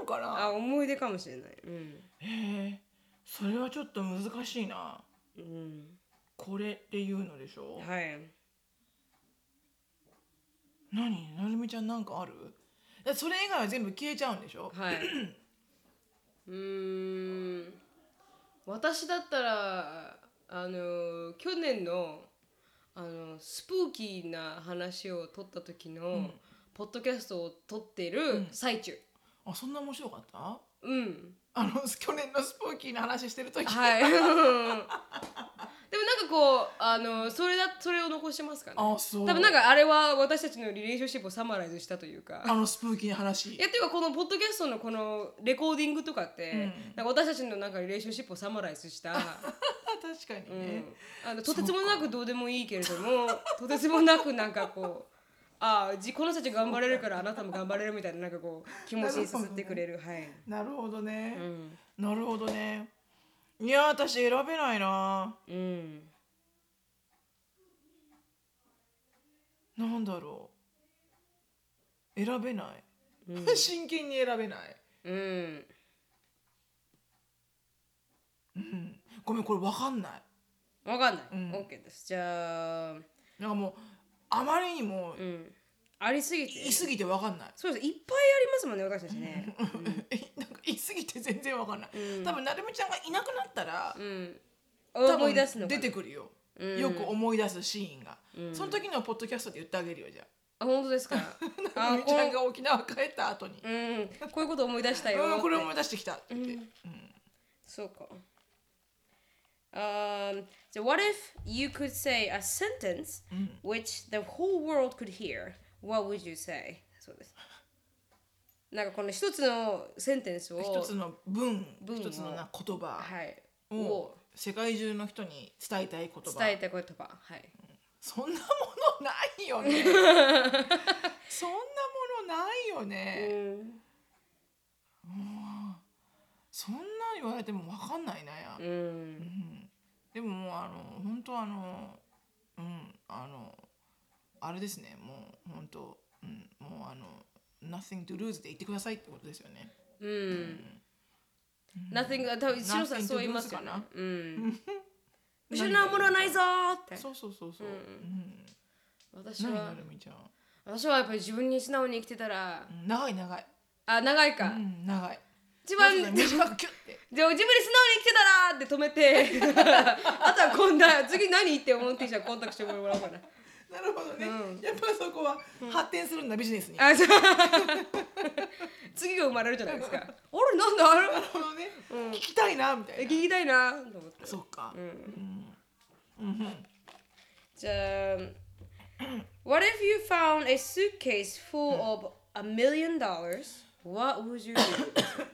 のかな？あ思い出かもしれない。うん、へえそれはちょっと難しいなうん、これっていうのでしょ？はい。何？なるみちゃんなんかある？それ以外は全部消えちゃうんでしょ？はい。うーん。私だったらあの去年のあのスプーキーな話を撮った時の、ポッドキャストを撮ってる最中。あそんな面白かった？うん。あの去年のスプーキーな話してる時、はい。なんかこうあのそれだそれを残してますかね。あそう。多分なんかあれは私たちのリレーションシップをサマライズしたというか。あのスプーキーな話。いやっていうかこのポッドキャストのこのレコーディングとかって、うん。なんか私たちのなんかリレーションシップをサマライズした、確かにうねん、あのとてつもなくどうでもいいけれどもとてつもなくなんかこう ああじこの人たち頑張れるからあなたも頑張れるみたいななんかこう気持ちにさせてくれる。はい、なるほどね、うん。なるほどね。いや私選べないな。うん、なんだろう。選べない、うん。真剣に選べない。うん、ごめんこれわかんない。わかんない、うん。OK です。じゃあ、なんかもうあまりにもうん、ありすぎて。言い過ぎてわかんない、そうです。いっぱいありますもんね私たちね。なんか言い過ぎて全然わかんない、うん。多分なるみちゃんがいなくなったら、うん。思い出すの出てくるよ、うん。よく思い出すシーンが、うん。その時のポッドキャストで言ってあげるよじゃあ。本当ですか？あみちゃんが沖縄帰った後に、うんこういうこと思い出したようん、これ思い出してきたって。言って、そうか。Um, so what if you could say a sentence which the whole world could hear? What would you say? そうです。なんかこの一つのセンテンスを一つの文文を一つのな言葉はい。をを世界中の人に伝えたい言葉。伝えた言葉。はい。そんなものないよね。そんなものないようね、ん。そんなん言われても分かんないなや、うん。でももうあの本当あのうんあのあれですね。もう本当、うん、もうあの nothing to lose で言ってくださいってことですよね。うん。Nothing が多分シロさんそう言いますかな？うん。失うものはないぞーって。そうそうそうそう、うん。私何なは私はやっぱり自分に素直に生きてたら。うん長い長い、あ長いか、うん、長い。一番短くキュッて。じゃあ自分に素直に生きてたらって止めて。あとは今度は次何って思ってじゃあコンタクトしてもらおうかななるほどね、うん。やっぱりそこは発展するんだ、ビジネスに。なあそう。次が生まれるじゃないですか。あれなんだあれ？るほどね、うん。聞きたいなみたいな。え聞きたいなと思って。そっか、うん。うん。うん。じゃあ What if you found a suitcase full of a million dollars? What would you do?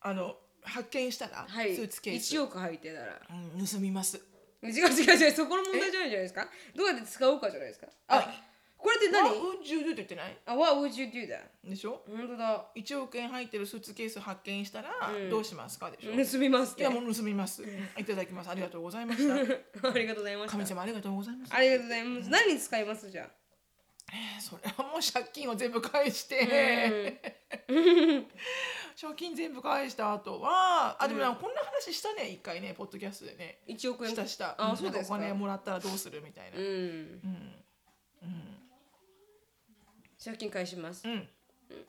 あの発見したら、はい。スーツケース、1億入ってたら。うん、盗みます違う違う違うそこの問題じゃないじゃないですか。どうやって使うかじゃないですか。あこれって何？あうん十って言ってない？あ What would you do that? でしょ？本当だ。1億円入ってるスーツケース発見したら、うん。どうしますかでしょ、盗みますって。いやもう盗みます、いただきます。ありがとうございました。ありがとうございました。神様ありがとうございます。ありがとうございます。何に使いますじゃえーそれはもう借金を全部返して、借金全部返した後はあでもなんかこんな話したね一回ねポッドキャストでね。あ1億円。したした。あん。そうですお金もらったらどうするみたいな。うん。借金返します。うん。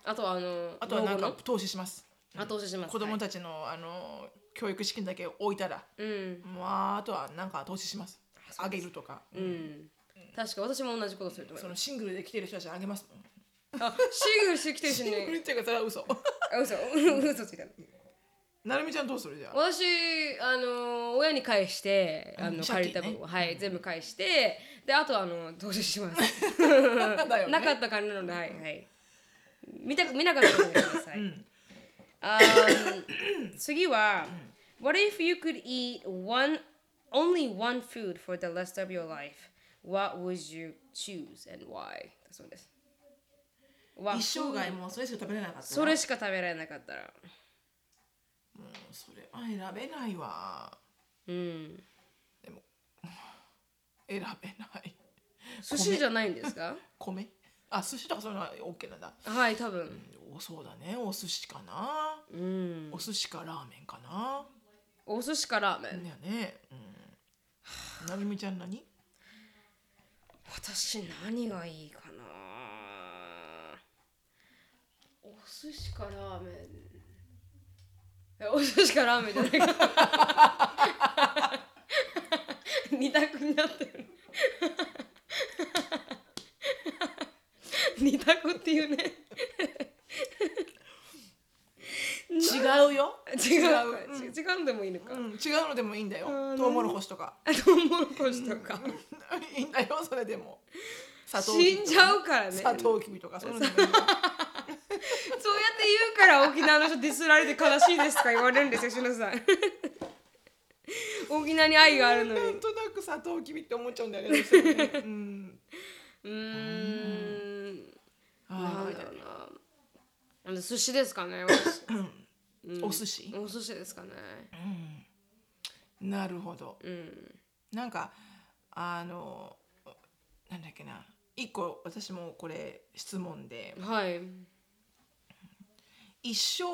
あとはあのあとはなんか投資します。の後押しします。子供はいたちのあの教育資金だけ置いたら。うん。まああとはなんか投資します。あげるとか。うん。確か私も同じことすると思いそまのシングルで来てる人たちにあげますもん。すあシングルしてきてるし シングルねっていうかそれは嘘あ嘘嘘ついたなるみちゃんどうする？じゃあ。私あの親に返してあうんの借りた分を、はい全部返してであとはあの投資します。だよね。なかった金なのではいはい。見た見なかったらごめんなさい、ん。あー次は、What if you could eat one only one food for the rest of your life? What would you choose and why? だそうです。わ一生涯もうそれしか食べれなかったらそれしか食べられなかったら。もうそれは選べないわ。うん。でも 選べない。寿司じゃないんですか？米？あ寿司とかそういうのは OK なんだ。はい、多分。おそうだね。お寿司かな、うん。お寿司かラーメンかな。お寿司かラーメン。だよね。うん。なるみちゃん何？私何がいいかなお寿司かラーメン。えお寿司かラーメンじゃないか。二択になってる。二択っていうね。違うよ。違う。違う。違う違うんでもいいのか、うん、違うのでもいいんだよ。ートウモロコシとか。あトウモロコシとか、いいんだよそれでも。砂糖死んじゃうからね。砂糖きびとかそういうの。でもいいよ言うから沖縄の人ディスられて悲しいですとか言われるんですよ、しのさん。沖縄に愛があるのに。なんとなく砂糖きびって思っちゃうんだよねどうしてもねうんうーん。なあんだろうな。あの寿司ですかね、私。ーお寿司？お寿司ですかね。なるほどうん。なんかあのなんだっけな一個私もこれ質問ではい。一生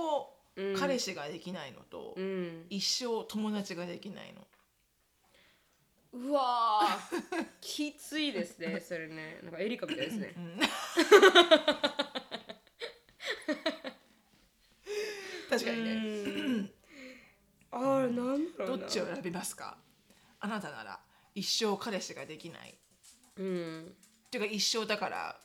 彼氏ができないのと、うん。一生友達ができないのうわー きついですね、それね。なんかエリカみたいですね。確かにね、うん。あれ、なんだろど。っちを選びますか？あなたなら一生彼氏ができないうん。っていうか一生だから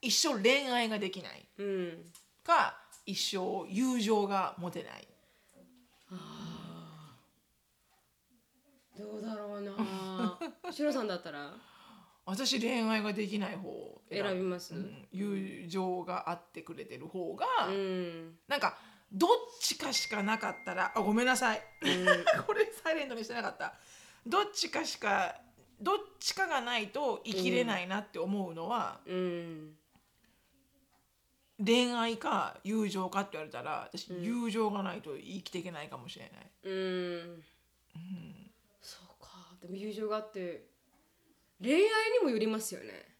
一生恋愛ができないうん。か一生友情が持てないどうだろうな。しろさんだったら？私恋愛ができない方を選びます？うん友情があってくれてる方が、うん。なんかどっちかしかなかったらあごめんなさい、これサイレントにしてなかったどっちかしかどっちかがないと生きれないなって思うのは、うん。恋愛か友情かって言われたら私、友情がないと生きていけないかもしれない。うん。そうか。でも友情があって恋愛にもよりますよね。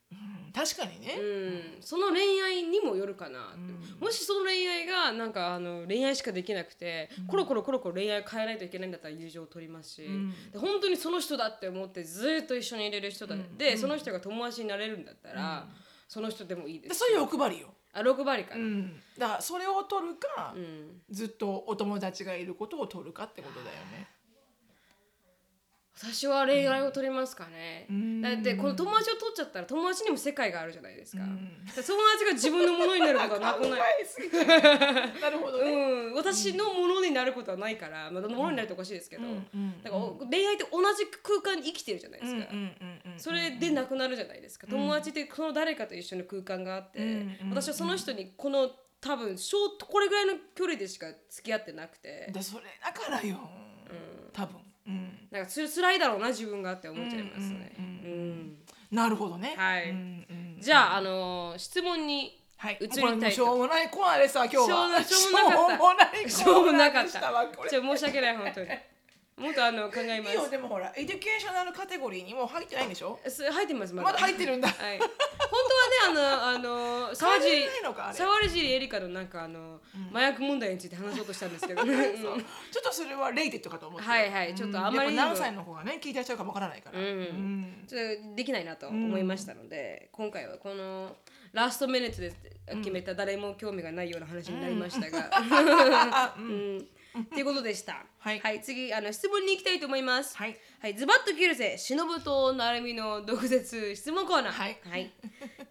確かにね、うん、その恋愛にもよるかな、もしその恋愛がなんかあの恋愛しかできなくて、コロコロコロコロ恋愛を変えないといけないんだったら友情を取りますし、で本当にその人だって思ってずっと一緒にいれる人だ、でその人が友達になれるんだったら、その人でもいいでですそれ欲張りよ、あ欲張りかな、うん、だからそれを取るか、ん。ずっとお友達がいることを取るかってことだよね私は恋愛を取りますかね、だってこの友達を取っちゃったら友達にも世界があるじゃないですか,、友達が自分のものになることはなくない。なるほどね、うん、私のものになることはないから、まあ、ものになるとおかしいですけど、ん。だからお恋愛って同じ空間に生きてるじゃないですか、うんうんうんうんそれでなくなるじゃないですか、友達ってその誰かと一緒の空間があって、私はその人にこの多分ショートこれぐらいの距離でしか付き合ってなくて。でそれだからよ、多分、うん、なんかつ辛いだろうな自分がって思っちゃいますね。なるほどね。はい。じゃあ、あのー質問にはい、移りたいと。しょうもないコーナーでさ今日は。しょうもなかった。しょうもなかっ。た。申し訳ない本当に。もっとあの考えまいいよす。でもほら educational category にもう入ってないんでしょ？す入ってますままだ入ってるんだ。はい。本当はねあのあの沢尻沢尻エリカのなんかあの、麻薬問題について話そうとしたんですけど、ねちょっとそれはレイテッドかと思ってはいはいちょっとあんまりにも。やっぱ何歳の子がね聞いてらっしゃるかもわからないから、うん。ちょっとできないなと思いましたので、今回はこのラストミニットで決めた誰も興味がないような話になりましたが、うん。っていうことでした。はい次あの質問に行きたいと思います。はいはい、ズバッと切るぜ、しのぶとなるみの毒舌質問コーナー。はい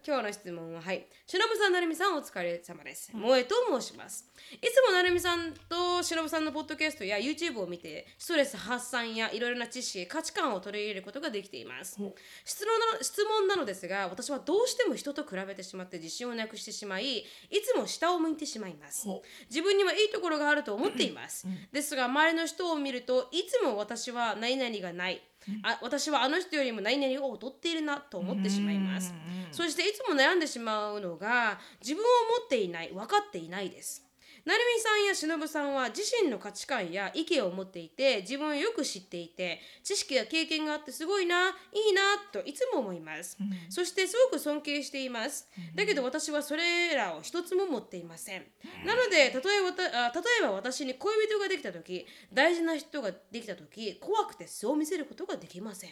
今日の質問は、はい、しのぶさん、なるみさん、お疲れ様です。萌えと申します。いつもなるみさんとしのぶさんのポッドキャストや YouTube を見て、ストレス発散やいろいろな知識、価値観を取り入れることができています。質問なの質問なのですが、私はどうしても人と比べてしまって自信をなくしてしまい、いつも下を向いてしまいますほ。自分にはいいところがあると思っています。ですが、周りの人を見るといつも私は何々がない。あ私はあの人よりも何々を劣っているなと思ってしまいます。そしていつも悩んでしまうのが自分を持っていない、分かっていないです。なるみさんやしのぶさんは自身の価値観や意見を持っていて自分をよく知っていて知識や経験があってすごいないいなといつも思います、そしてすごく尊敬しています、だけど私はそれらを一つも持っていません、なので例えわたあ例えば私に恋人ができた時大事な人ができた時怖くて素を見せることができません。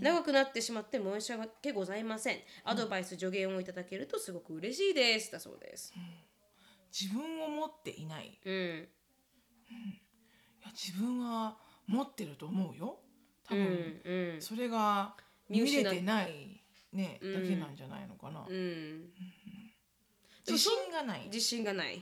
長くなってしまって申し訳ございません。アドバイス助言をいただけるとすごく嬉しいです。だそうです自分を持っていない。いうん。や自分は持ってると思うよ。多分、うんうん。それが見れてないね、だけなんじゃないのかな、うん。自信がない。自信がない。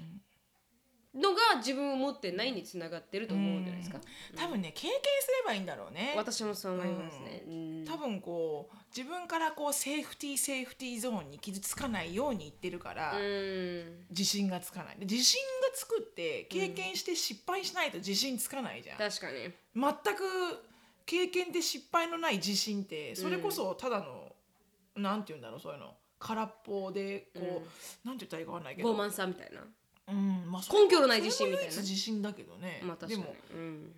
のが自分を持ってないにつながってると思うんじゃないですか、多分ね経験すればいいんだろうね。私もそう思いますね、うん。多分こう自分からこうセーフティーセーフティーゾーンに傷つかないように言ってるから、うん。自信がつかない。で自信がつくって経験して失敗しないと自信つかないじゃん、確かに。全く経験で失敗のない自信ってそれこそただの、なんて言うんだろうそういうの。空っぽでこう、なんて言ったらいいかわかんないけど。傲慢さみたいな。うんまあ、根拠のない自信みたいな。自信だけどね、まあ確かに。でも、うん。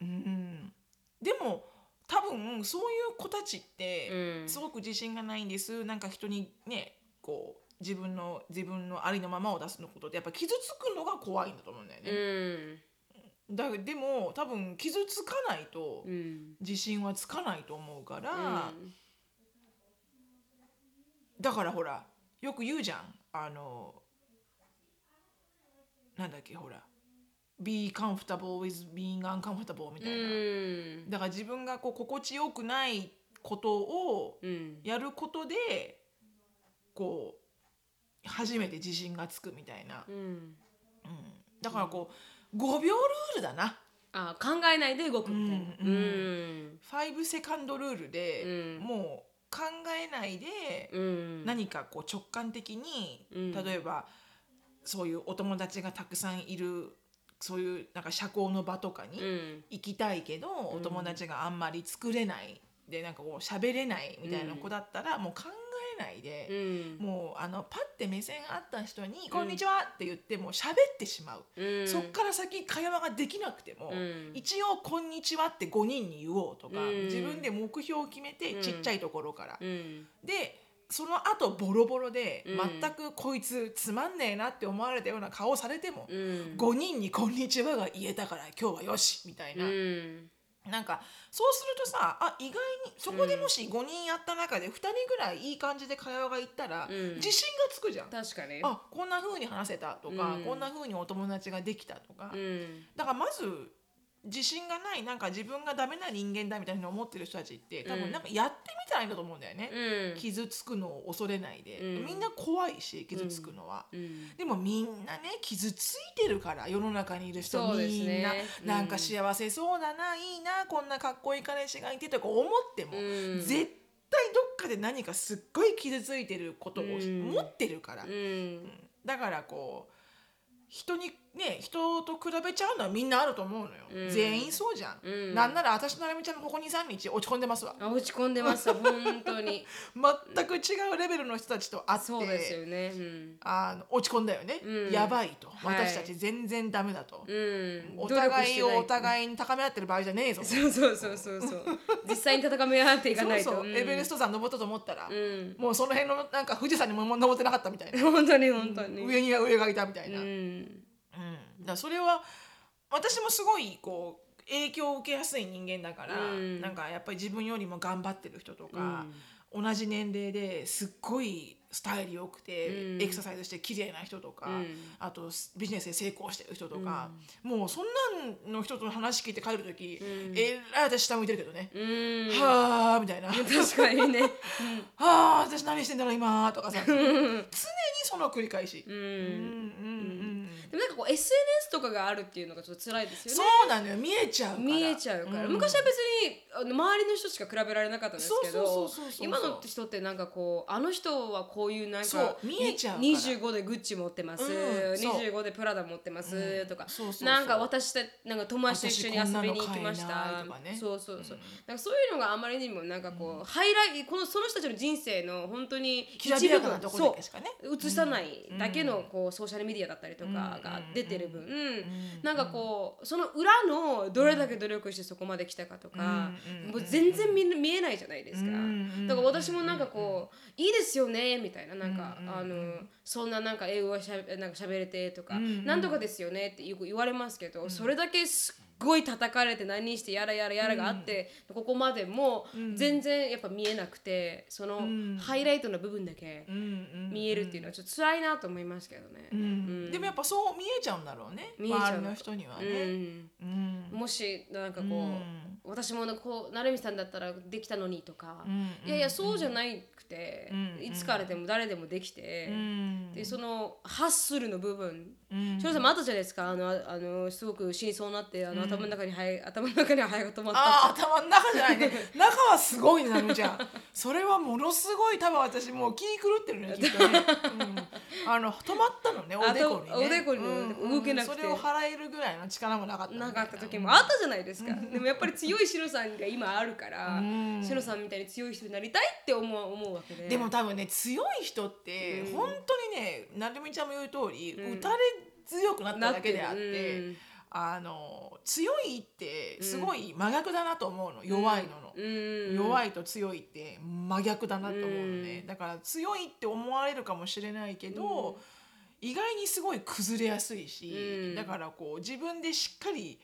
うん、でも多分そういう子たちって、うん。すごく自信がないんです。なんか人にねこう自分の自分のありのままを出すのことでやっぱ傷つくのが怖いんだと思うんだようね、ん。だでも多分傷つかないとうん。自信はつかないと思うから、うん。だからほらよく言うじゃん。あのなんだっけほら be comfortable with being uncomfortable みたいな、うん。だから自分がこう心地よくないことをうん。やることでこう初めて自信がつくみたいな、うん。うん、だからこう5秒ルールだな。あ考えないで動くみたいな。うんうん。5セカンドルールで、うん。もう考えないで、うん。何かこう直感的に、うん。例えばそういうお友達がたくさんいるそういうなんか社交の場とかにうん。行きたいけど、お友達があんまり作れないでなんかこう喋れないみたいな子だったら、もう考えないで、うん。もうあのパッて目線あった人に「こんにちは」って言ってもう喋ってしまう。うん。そっから先会話ができなくても、うん。一応「こんにちは」って5人に言おうとか、うん。自分で目標を決めて、うん。ちっちゃいところから。うん。でその後ボロボロで、うん。全くこいつつまんねえなって思われたような顔されても、うん。5人に「こんにちは」が言えたから今日はよしみたいな、うん。なんかそうするとさあ意外にそこでもし5人やった中で2人ぐらいいい感じで会話がいったら、うん。自信がつくじゃん。確かに。あこんな風に話せたとか、うん。こんな風にお友達ができたとか、うん。だからまず自信がないなんか自分がダメな人間だみたいに思ってる人たちって多うん。分なんかやってみたらいいんだと思うんだよね、うん。傷つくのを恐れないで、うん。みんな怖いし傷つくのは、うん。でもみんなね傷ついてるから世の中にいる人みんねな、うん。なんか幸せそうだないいなこんなかっこいい彼氏がいてとか思っても、うん。絶対どっかで何かすっごい傷ついてることをうん。持ってるから、うん。だからこう人にね人と比べちゃうのはみんなあると思うのよ、うん。全員そうじゃん、うん。なんなら私となるみちゃんもここ23日落ち込んでますわ。あ落ち込んでます 本当に。全く違うレベルの人たちと会ってそうですよね。うん。あの落ち込んだよね、うん。やばいと。はい。私たち全然ダメだと、うん。お互いをおい互いに高め合ってる場合じゃねえぞそうそうそうそうそう。実際に戦い合っていかないと。そうそう。エベレスト山登ったと思ったら、うん。もうその辺のなんか富士山にも登ってなかったみたいな、本当に本当に。上には上がいたみたいな、ううんんだそれは私もすごいこう影響を受けやすい人間だから、うん。なんかやっぱり自分よりも頑張ってる人とか、同じ年齢ですっごいスタイル良くて、うん。エクササイズして綺麗な人とか、うん。あとビジネスで成功してる人とか、もうそんなんの人と話聞いて帰る時、うん。えらい私下向いてるけどね、うん。はあみたいな、は 確かにね。あ私何してんだろう今とかさ。常にその繰り返し。うん。うんでもなんかこう SNS とかがあるっていうのがちょっと辛いですよね。そうなのよ。見えちゃうから。見えちゃうから、ん。昔は別に周りの人しか比べられなかったんですけど今の人ってなんかこうあの人はこういうなんそかう見えちゃうから。に25でグッチ持ってます、うんそう。25でプラダ持ってます、とか。そうそうそう。なんか私たなんか友達と一緒に遊びに行きました。そうそうそう、なんかそういうのがあまりにもなんかこう、ハイライトこのその人たちの人生の本当にきらびやかなところだかね。映さないだけのこうソーシャルメディアだったりとかが出てる分、なんかこうその裏のどれだけ努力してそこまで来たかとか、もう全然見見えないじゃないですか、だから私もなんかこう、いいですよねみたいななんか、あのそんななんか英語がしゃべなんか喋れてとか、なんとかですよねってよく言われますけど、それだけすっごい叩かれて何してやらやらやらがあって、ここまでも全然やっぱ見えなくてそのハイライトの部分だけ見えるっていうのはちょっと辛いなと思いますけどね。でもやっぱそう見えちゃうんだろうね。見えちゃう。周りの人にはね、うん。もしなんかこう、私もこう成美さんだったらできたのにとか、いやいやそうじゃなくて、いつからでも誰でもできて、でそのハッスルの部分翔さんもあったじゃないですか。あのあのすごく死にそうになってあの、頭の中にハエ頭の中にハエが止まった。ああ頭の中じゃないね。中はすごいねなみちゃんそれはものすごい多分私もう気狂ってるね きっとね、うん、あの止まったのねおでこにね。おでこにうん動けなくて。それを払えるぐらいの力もなかったなかった時もあったじゃないですか、でもやっぱり強いシロさんが今あるから、シロさんみたいに強い人になりたいって思う思うわけで。でも多分ね強い人って本当にねなるみちゃんも言う通り、打たれ強くなっただけであって、うん。あの強いってすごい真逆だなと思うの、弱いのの、うん。弱いと強いって真逆だなと思うのね、だから強いって思われるかもしれないけど、意外にすごい崩れやすいし、うん。だからこう自分でしっかり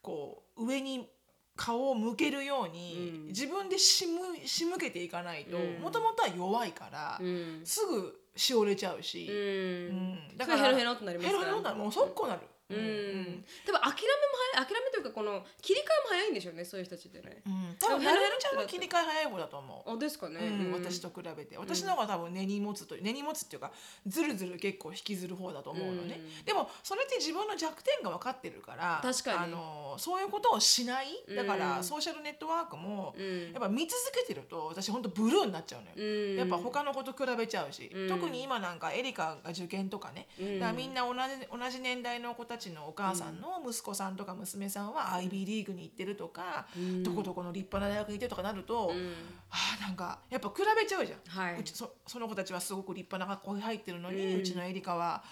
こう上に顔を向けるように、うん。自分でしむ仕向けていかないとうん。もともとは弱いから、うん。すぐしおれちゃうし、うん。うん。だからヘロヘロってなりますヘロヘロになるもう速攻なる。うん、うん多分諦めも早い諦めというかこの切り替えも早いんでしょうねそういう人たちってね。うん。多分なるみちゃんは切り替え早い方だと思う。あですかね、うん、私と比べて。私の方が多分根に持つと根に持つっていうかずるずる結構引きずる方だと思うのね、うん。でもそれって自分の弱点が分かってるから確かに。あのそういうことをしないだから、うん。ソーシャルネットワークも、うん。やっぱ見続けてると私本当ブルーになっちゃうのよ、うん。やっぱ他のこと比べちゃうし、うん。特に今なんかエリカが受験とかね、うん。だからみんな同じ同じ年代の子たちのお母さんの息子さんとか娘さんは IB リーグに行ってるとか、うん。どこどこの立派な大学に行ってるとかなると、うん。はあなんかやっぱ比べちゃうじゃん、はい。うちそその子たちはすごく立派な学校に入ってるのに、ううんちのエリカは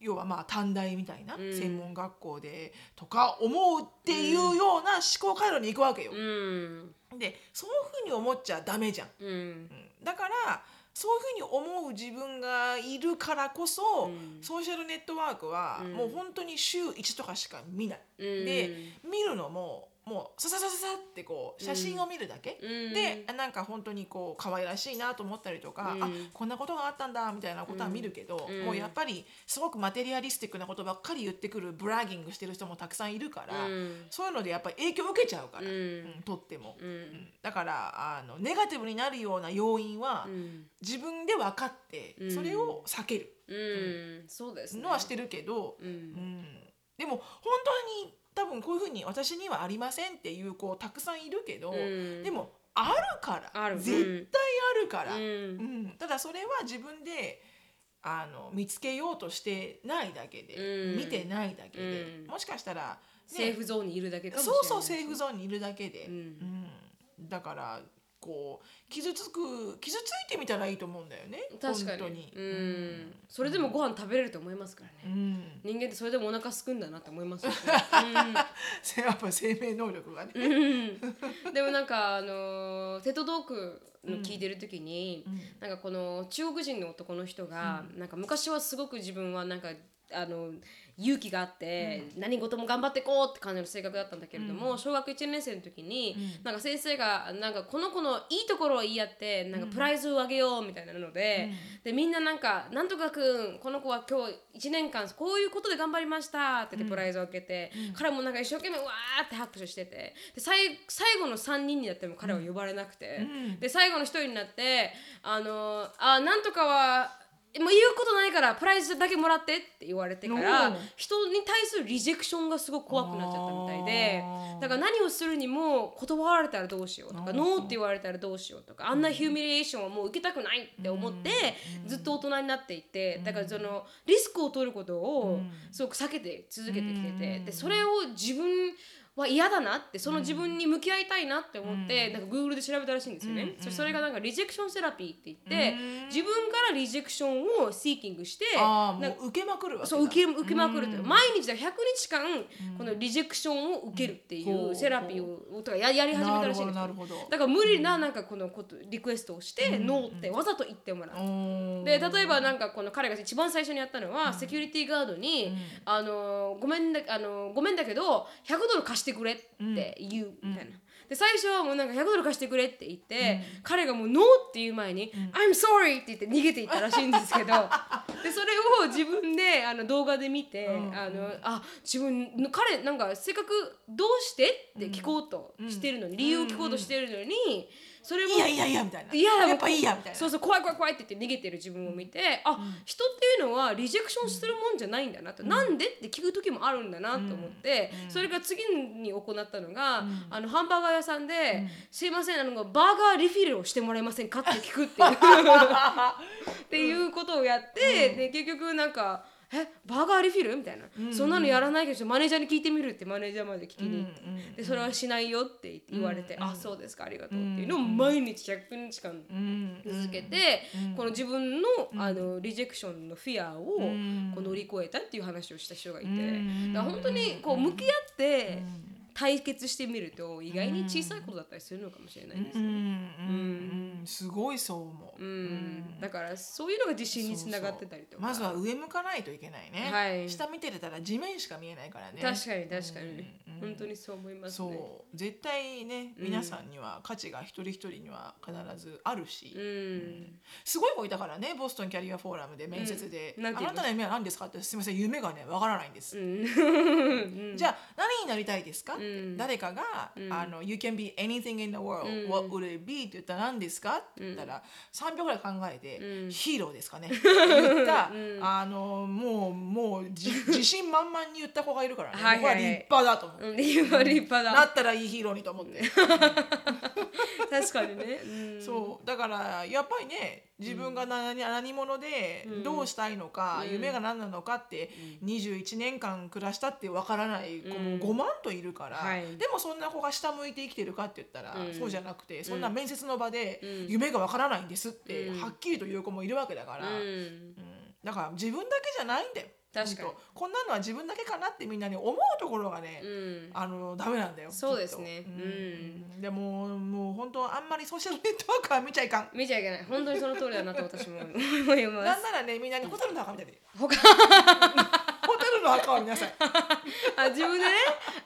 要はまあ短大みたいなうん。専門学校でとか思うっていうような思考回路に行くわけよ。うん。でそういうふうに思っちゃダメじゃん。うん。だからそういうふうに思う自分がいるからこそ、ソーシャルネットワークはもう本当に週1とかしか見ない。で見るのももうさささささってこう写真を見るだけ、うん、でなんか本当にこう可愛らしいなと思ったりとか、うん、あこんなことがあったんだみたいなことは見るけど、うん、もうやっぱりすごくマテリアリスティックなことばっかり言ってくるブラギングしてる人もたくさんいるから、そういうのでやっぱり影響を受けちゃうから、とっても、だからあのネガティブになるような要因は、自分で分かってそれを避ける、そうですのはしてるけど、うん。でも本当に多分こういうふうに私にはありませんっていう子たくさんいるけど、うん、でもあるから絶対あるから、うん、うん、ただそれは自分であの見つけようとしてないだけで、うん、見てないだけで、もしかしたら、ね、セーフゾーンにいるだけかもしれないそうそうセーフゾーンにいるだけで、うん。だからこう傷つく傷ついてみたらいいと思うんだよね。確かに。うん、それでもご飯食べれると思いますからね、うん、人間ってそれでもお腹すくんだなって思いますよ、ね うん、やっぱ生命能力がね、うん、でもなんかあのテトドークの聞いてる時に、うん、なんかこの中国人の男の人が、うん、なんか昔はすごく自分はなんかあの勇気があって、うん、何事も頑張っていこうって感じの性格だったんだけれども、うん、小学1年生の時に、うん、なんか先生がなんかこの子のいいところを言い合ってなんかプライズをあげようみたいなので,、でみんななんか「なんとかくんこの子は今日1年間こういうことで頑張りました」って言ってプライズを開けて、彼もなんか一生懸命わーって拍手しててで最最後の3人になっても彼は呼ばれなくて、で最後の1人になって「あのあなんとかはもう言うことないからプライズだけもらってって言われてから人に対するリジェクションがすごく怖くなっちゃったみたいでだから何をするにも断られたらどうしようとかノーって言われたらどうしようとかあんなヒューミリエーションはもう受けたくないって思ってずっと大人になっていてだからそのリスクを取ることをすごく避けて続けてきててでそれを自分は嫌だなってその自分に向き合いたいなって思って、うん、なんか Google で調べたらしいんですよね、うん、それがなんかリジェクションセラピーって言って、うん、自分からリジェクションをシーキングして受けまくるわそう受け受けまくると、毎日だ100日間このリジェクションを受けるっていうセラピーをとかややり始めたらしいんですよ。だから無理ななんかこのことリクエストをして、ノーってわざと言ってもらう、で例えばなんかこの彼が一番最初にやったのは、セキュリティガードに、あのごめんだあのごめんだけど100ドル貸してくれって言うみたいな。で最初はもうなんか100ドル貸してくれって言って、うん、彼がもうノーって言う前に「うん、I'm sorry」って言って逃げていったらしいんですけど でそれを自分であの動画で見て、うん、あのあ自分彼なんかせっかく「どうして?」って聞こうとしてるのに、理由を聞こうとしてるのに。それもいやいやいやみたいな。いややっぱいいやみたいな。そうそう怖い怖い怖いって言って逃げてる自分を見て、あ人っていうのはリジェクションするもんじゃないんだなと、うん、なんでって聞く時もあるんだなと思って、それが次に行ったのが、あのハンバーガー屋さんで「すいませんあのバーガーリフィルをしてもらえませんか?」って聞くっていう。っていうことをやって、で結局なんか。えバーガーリフィル？みたいな、うんうん、そんなのやらないけどマネージャーに聞いてみるってマネージャーまで聞きに。行って、うんうん、でそれはしないよって言われて、うんうん、あそうですかありがとうっていうのを毎日100日間続けて、うんうん、この自分のあのリジェクションのフィアをこう乗り越えたっていう話をした人がいて、だから本当にこう向き合って、対決してみると意外に小さいことだったりするのかもしれないですね。うん、うん、すごいそう思う、うん、だからそういうのが自信につながってたりとか。まずは上向かないといけないね、はい、下見てたら地面しか見えないからね。確かに確かに、本当にそう思います、ね、そう。絶対ね皆さんには価値が一人一人には必ずあるし、うん。すごい子いたからねボストンキャリアフォーラムで面接で「あなたの夢は何ですか?」って「すみません夢がねわからないんです」じゃあ何になりたいですか?」誰かが、あの「You can be anything in the world、what would it be?」って言ったら何ですか？って言ったら、3秒ぐらい考えて、ヒーローですかね。言った、あのもうもう 自信満々に言った子がいるからね、はいは立派だと思う、立派だ。なったらいいヒーローにと思って確かにね、そう。だからやっぱりね自分が何,、何者でどうしたいのか、夢が何なのかって21年間暮らしたってわからない子も5万といるから、でもそんな子が下向いて生きてるかって言ったら、そうじゃなくてそんな面接の場で夢がわからないんですってはっきりと言う子もいるわけだから、うん。だから自分だけじゃないんだよ確かに。こんなのは自分だけかなってみんなに思うところがね、うん。あのダメなんだよそうですね。うん。でももう本当あんまりソーシャルネットワークは見ちゃいかん。見ちゃいけない。本当にその通りだなと私も思います。なんならねみんなにホタルの墓みたいで他。ホタルの墓を見なさい。あ自分でね？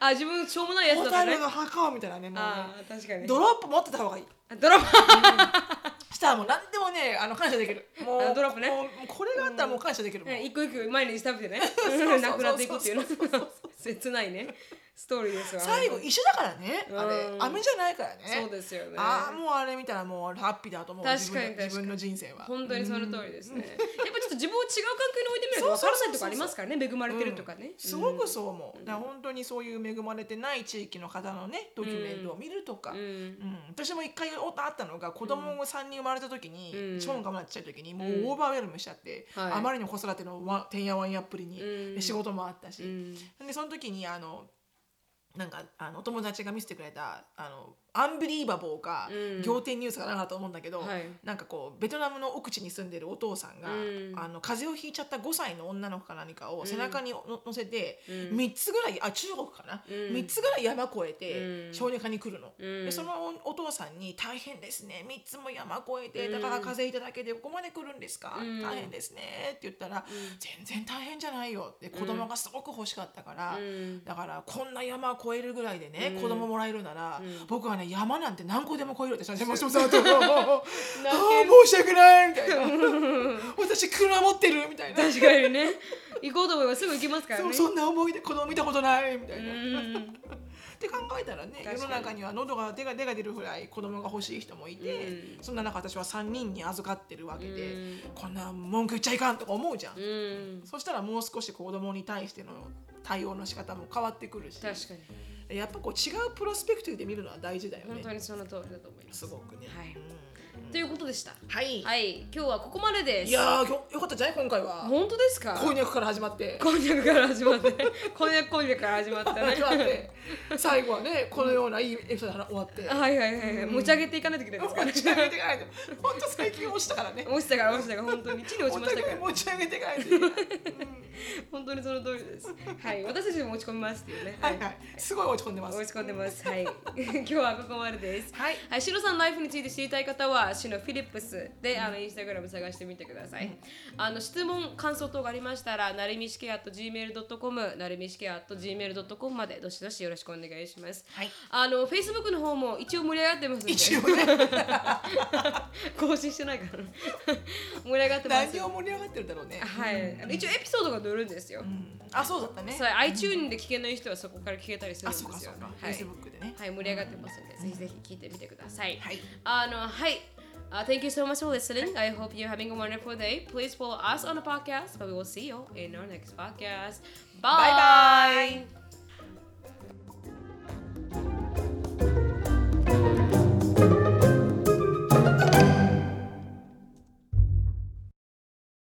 あ自分しょうもないやつホだったねタルの墓をみたいなねもうねあー確かに。ドロップ持ってた方がいい。あドロップしたらもう何でもねあの感謝できる。もうあドロップね。もうこれがあったらもう感謝できるもん。ね一個一個毎日食べてね。なくなっていくっていうの。切ないねストーリーですわ最後一緒だからね。あれうん飴じゃないからね。そうですよね。ああもうあれ見たらもうハッピーだと思う確かに自分の人生は。本当にその通りですね。やっぱちょっと自分を違う環境に置いてみると分からないとかありますからね、恵まれてるとかね。すごくそう思う、だから本当にそういう恵まれてない地域の方のねドキュメントを見るとか、ううん。ん。私も一回あったのが子供が3人生まれた時に、うん。超我慢ちっちゃい時にもうオーバーウェルムしちゃって、はい。あまりの子育てのわてんやわんやっぷりに、仕事もあったし、うん。でその時にあのなんかあのお友達が見せてくれたあのアンビリーバボーか、うん。仰天ニュースかなと思うんだけど、はい。なんかこうベトナムの奥地に住んでるお父さんが、うん。あの風邪をひいちゃった5歳の女の子か何かを背中にの乗せて、うん。3つぐらいあ中国かな、うん。3つぐらい山越えて、うん。小児科に来るの、うん。でそのおお父さんに「大変ですね3つも山越えてうん。だから風邪ひいただけでここまで来るんですか、うん。大変ですね」って言ったら、全然大変じゃないよ」って子供がすごく欲しかったから、うん。だからこんな山越えるぐらいでね、うん。子供もらえるなら、うん。僕はね山なんて何個でも越えるって先生もそうそうそうああ泣申し訳ないみたいな私車持ってるみたいな確かにね。行こうと思えばすぐ行きますからね。そんな思いで子供見たことないみたういな。ん。って考えたらね世の中には喉が手が手が出るぐらい子供が欲しい人もいて、うんそんな中私は3人に預かってるわけで、うんこんな文句言っちゃいかんとか思うじゃん、うん。そしたらもう少し子供に対しての対応の仕方も変わってくるし確かに。やっぱこう違うプロスペクティブで見るのは大事だよね。本当にその通りだと思います。すごくね、はい。うんということでした。はい、はい。今日はここまでです。いやーよよかったじゃない？今回は。本当ですか？こんにゃくから始まって。こんにゃくから始まって、こんにゃくこんにゃくから始まったね。最後はねこのようないいエピソードが終わって。はいはいはいはい。持ち上げていかないといけないですからね。持ち。上げていかないと。本当最近落ちたからね。落ちたから落ちたから本当に地に落ちおましたから。持ち上げていかないと。いけない、本当にその通りです。はい。私たちも落ち込みますっていうね。はい。はい。すごい落ち込んでます。落ち込んでます。はい。今日はここまでです。はい。はい、シロさんのライフについて知りたい方は、シロフィリップスで、あの、インスタグラム探してみてください。あの、質問、感想等がありましたら、なるみしけ at gmail.com、なるみしけ at gmail.com まで、どしどしよろしくお願いします。はいあの、Facebook の方も一応盛り上がってますんで。一応ね 更新してないから。盛り上がってます。何を盛り上がってるんだろうねはい、一応エピソードが載るんですよ。うんあそうだったねそう iTune で聞けない人はそこから聞けたりするんあですよ。そうかそうかはい Facebook でねはい、盛り上がってますんで、ぜひぜひ聞いてみてください。はいあの、はい。Uh, thank you so much for listening. I hope you're having a wonderful day. Please follow us on the podcast, but we will see you in our next podcast. Bye Bye bye.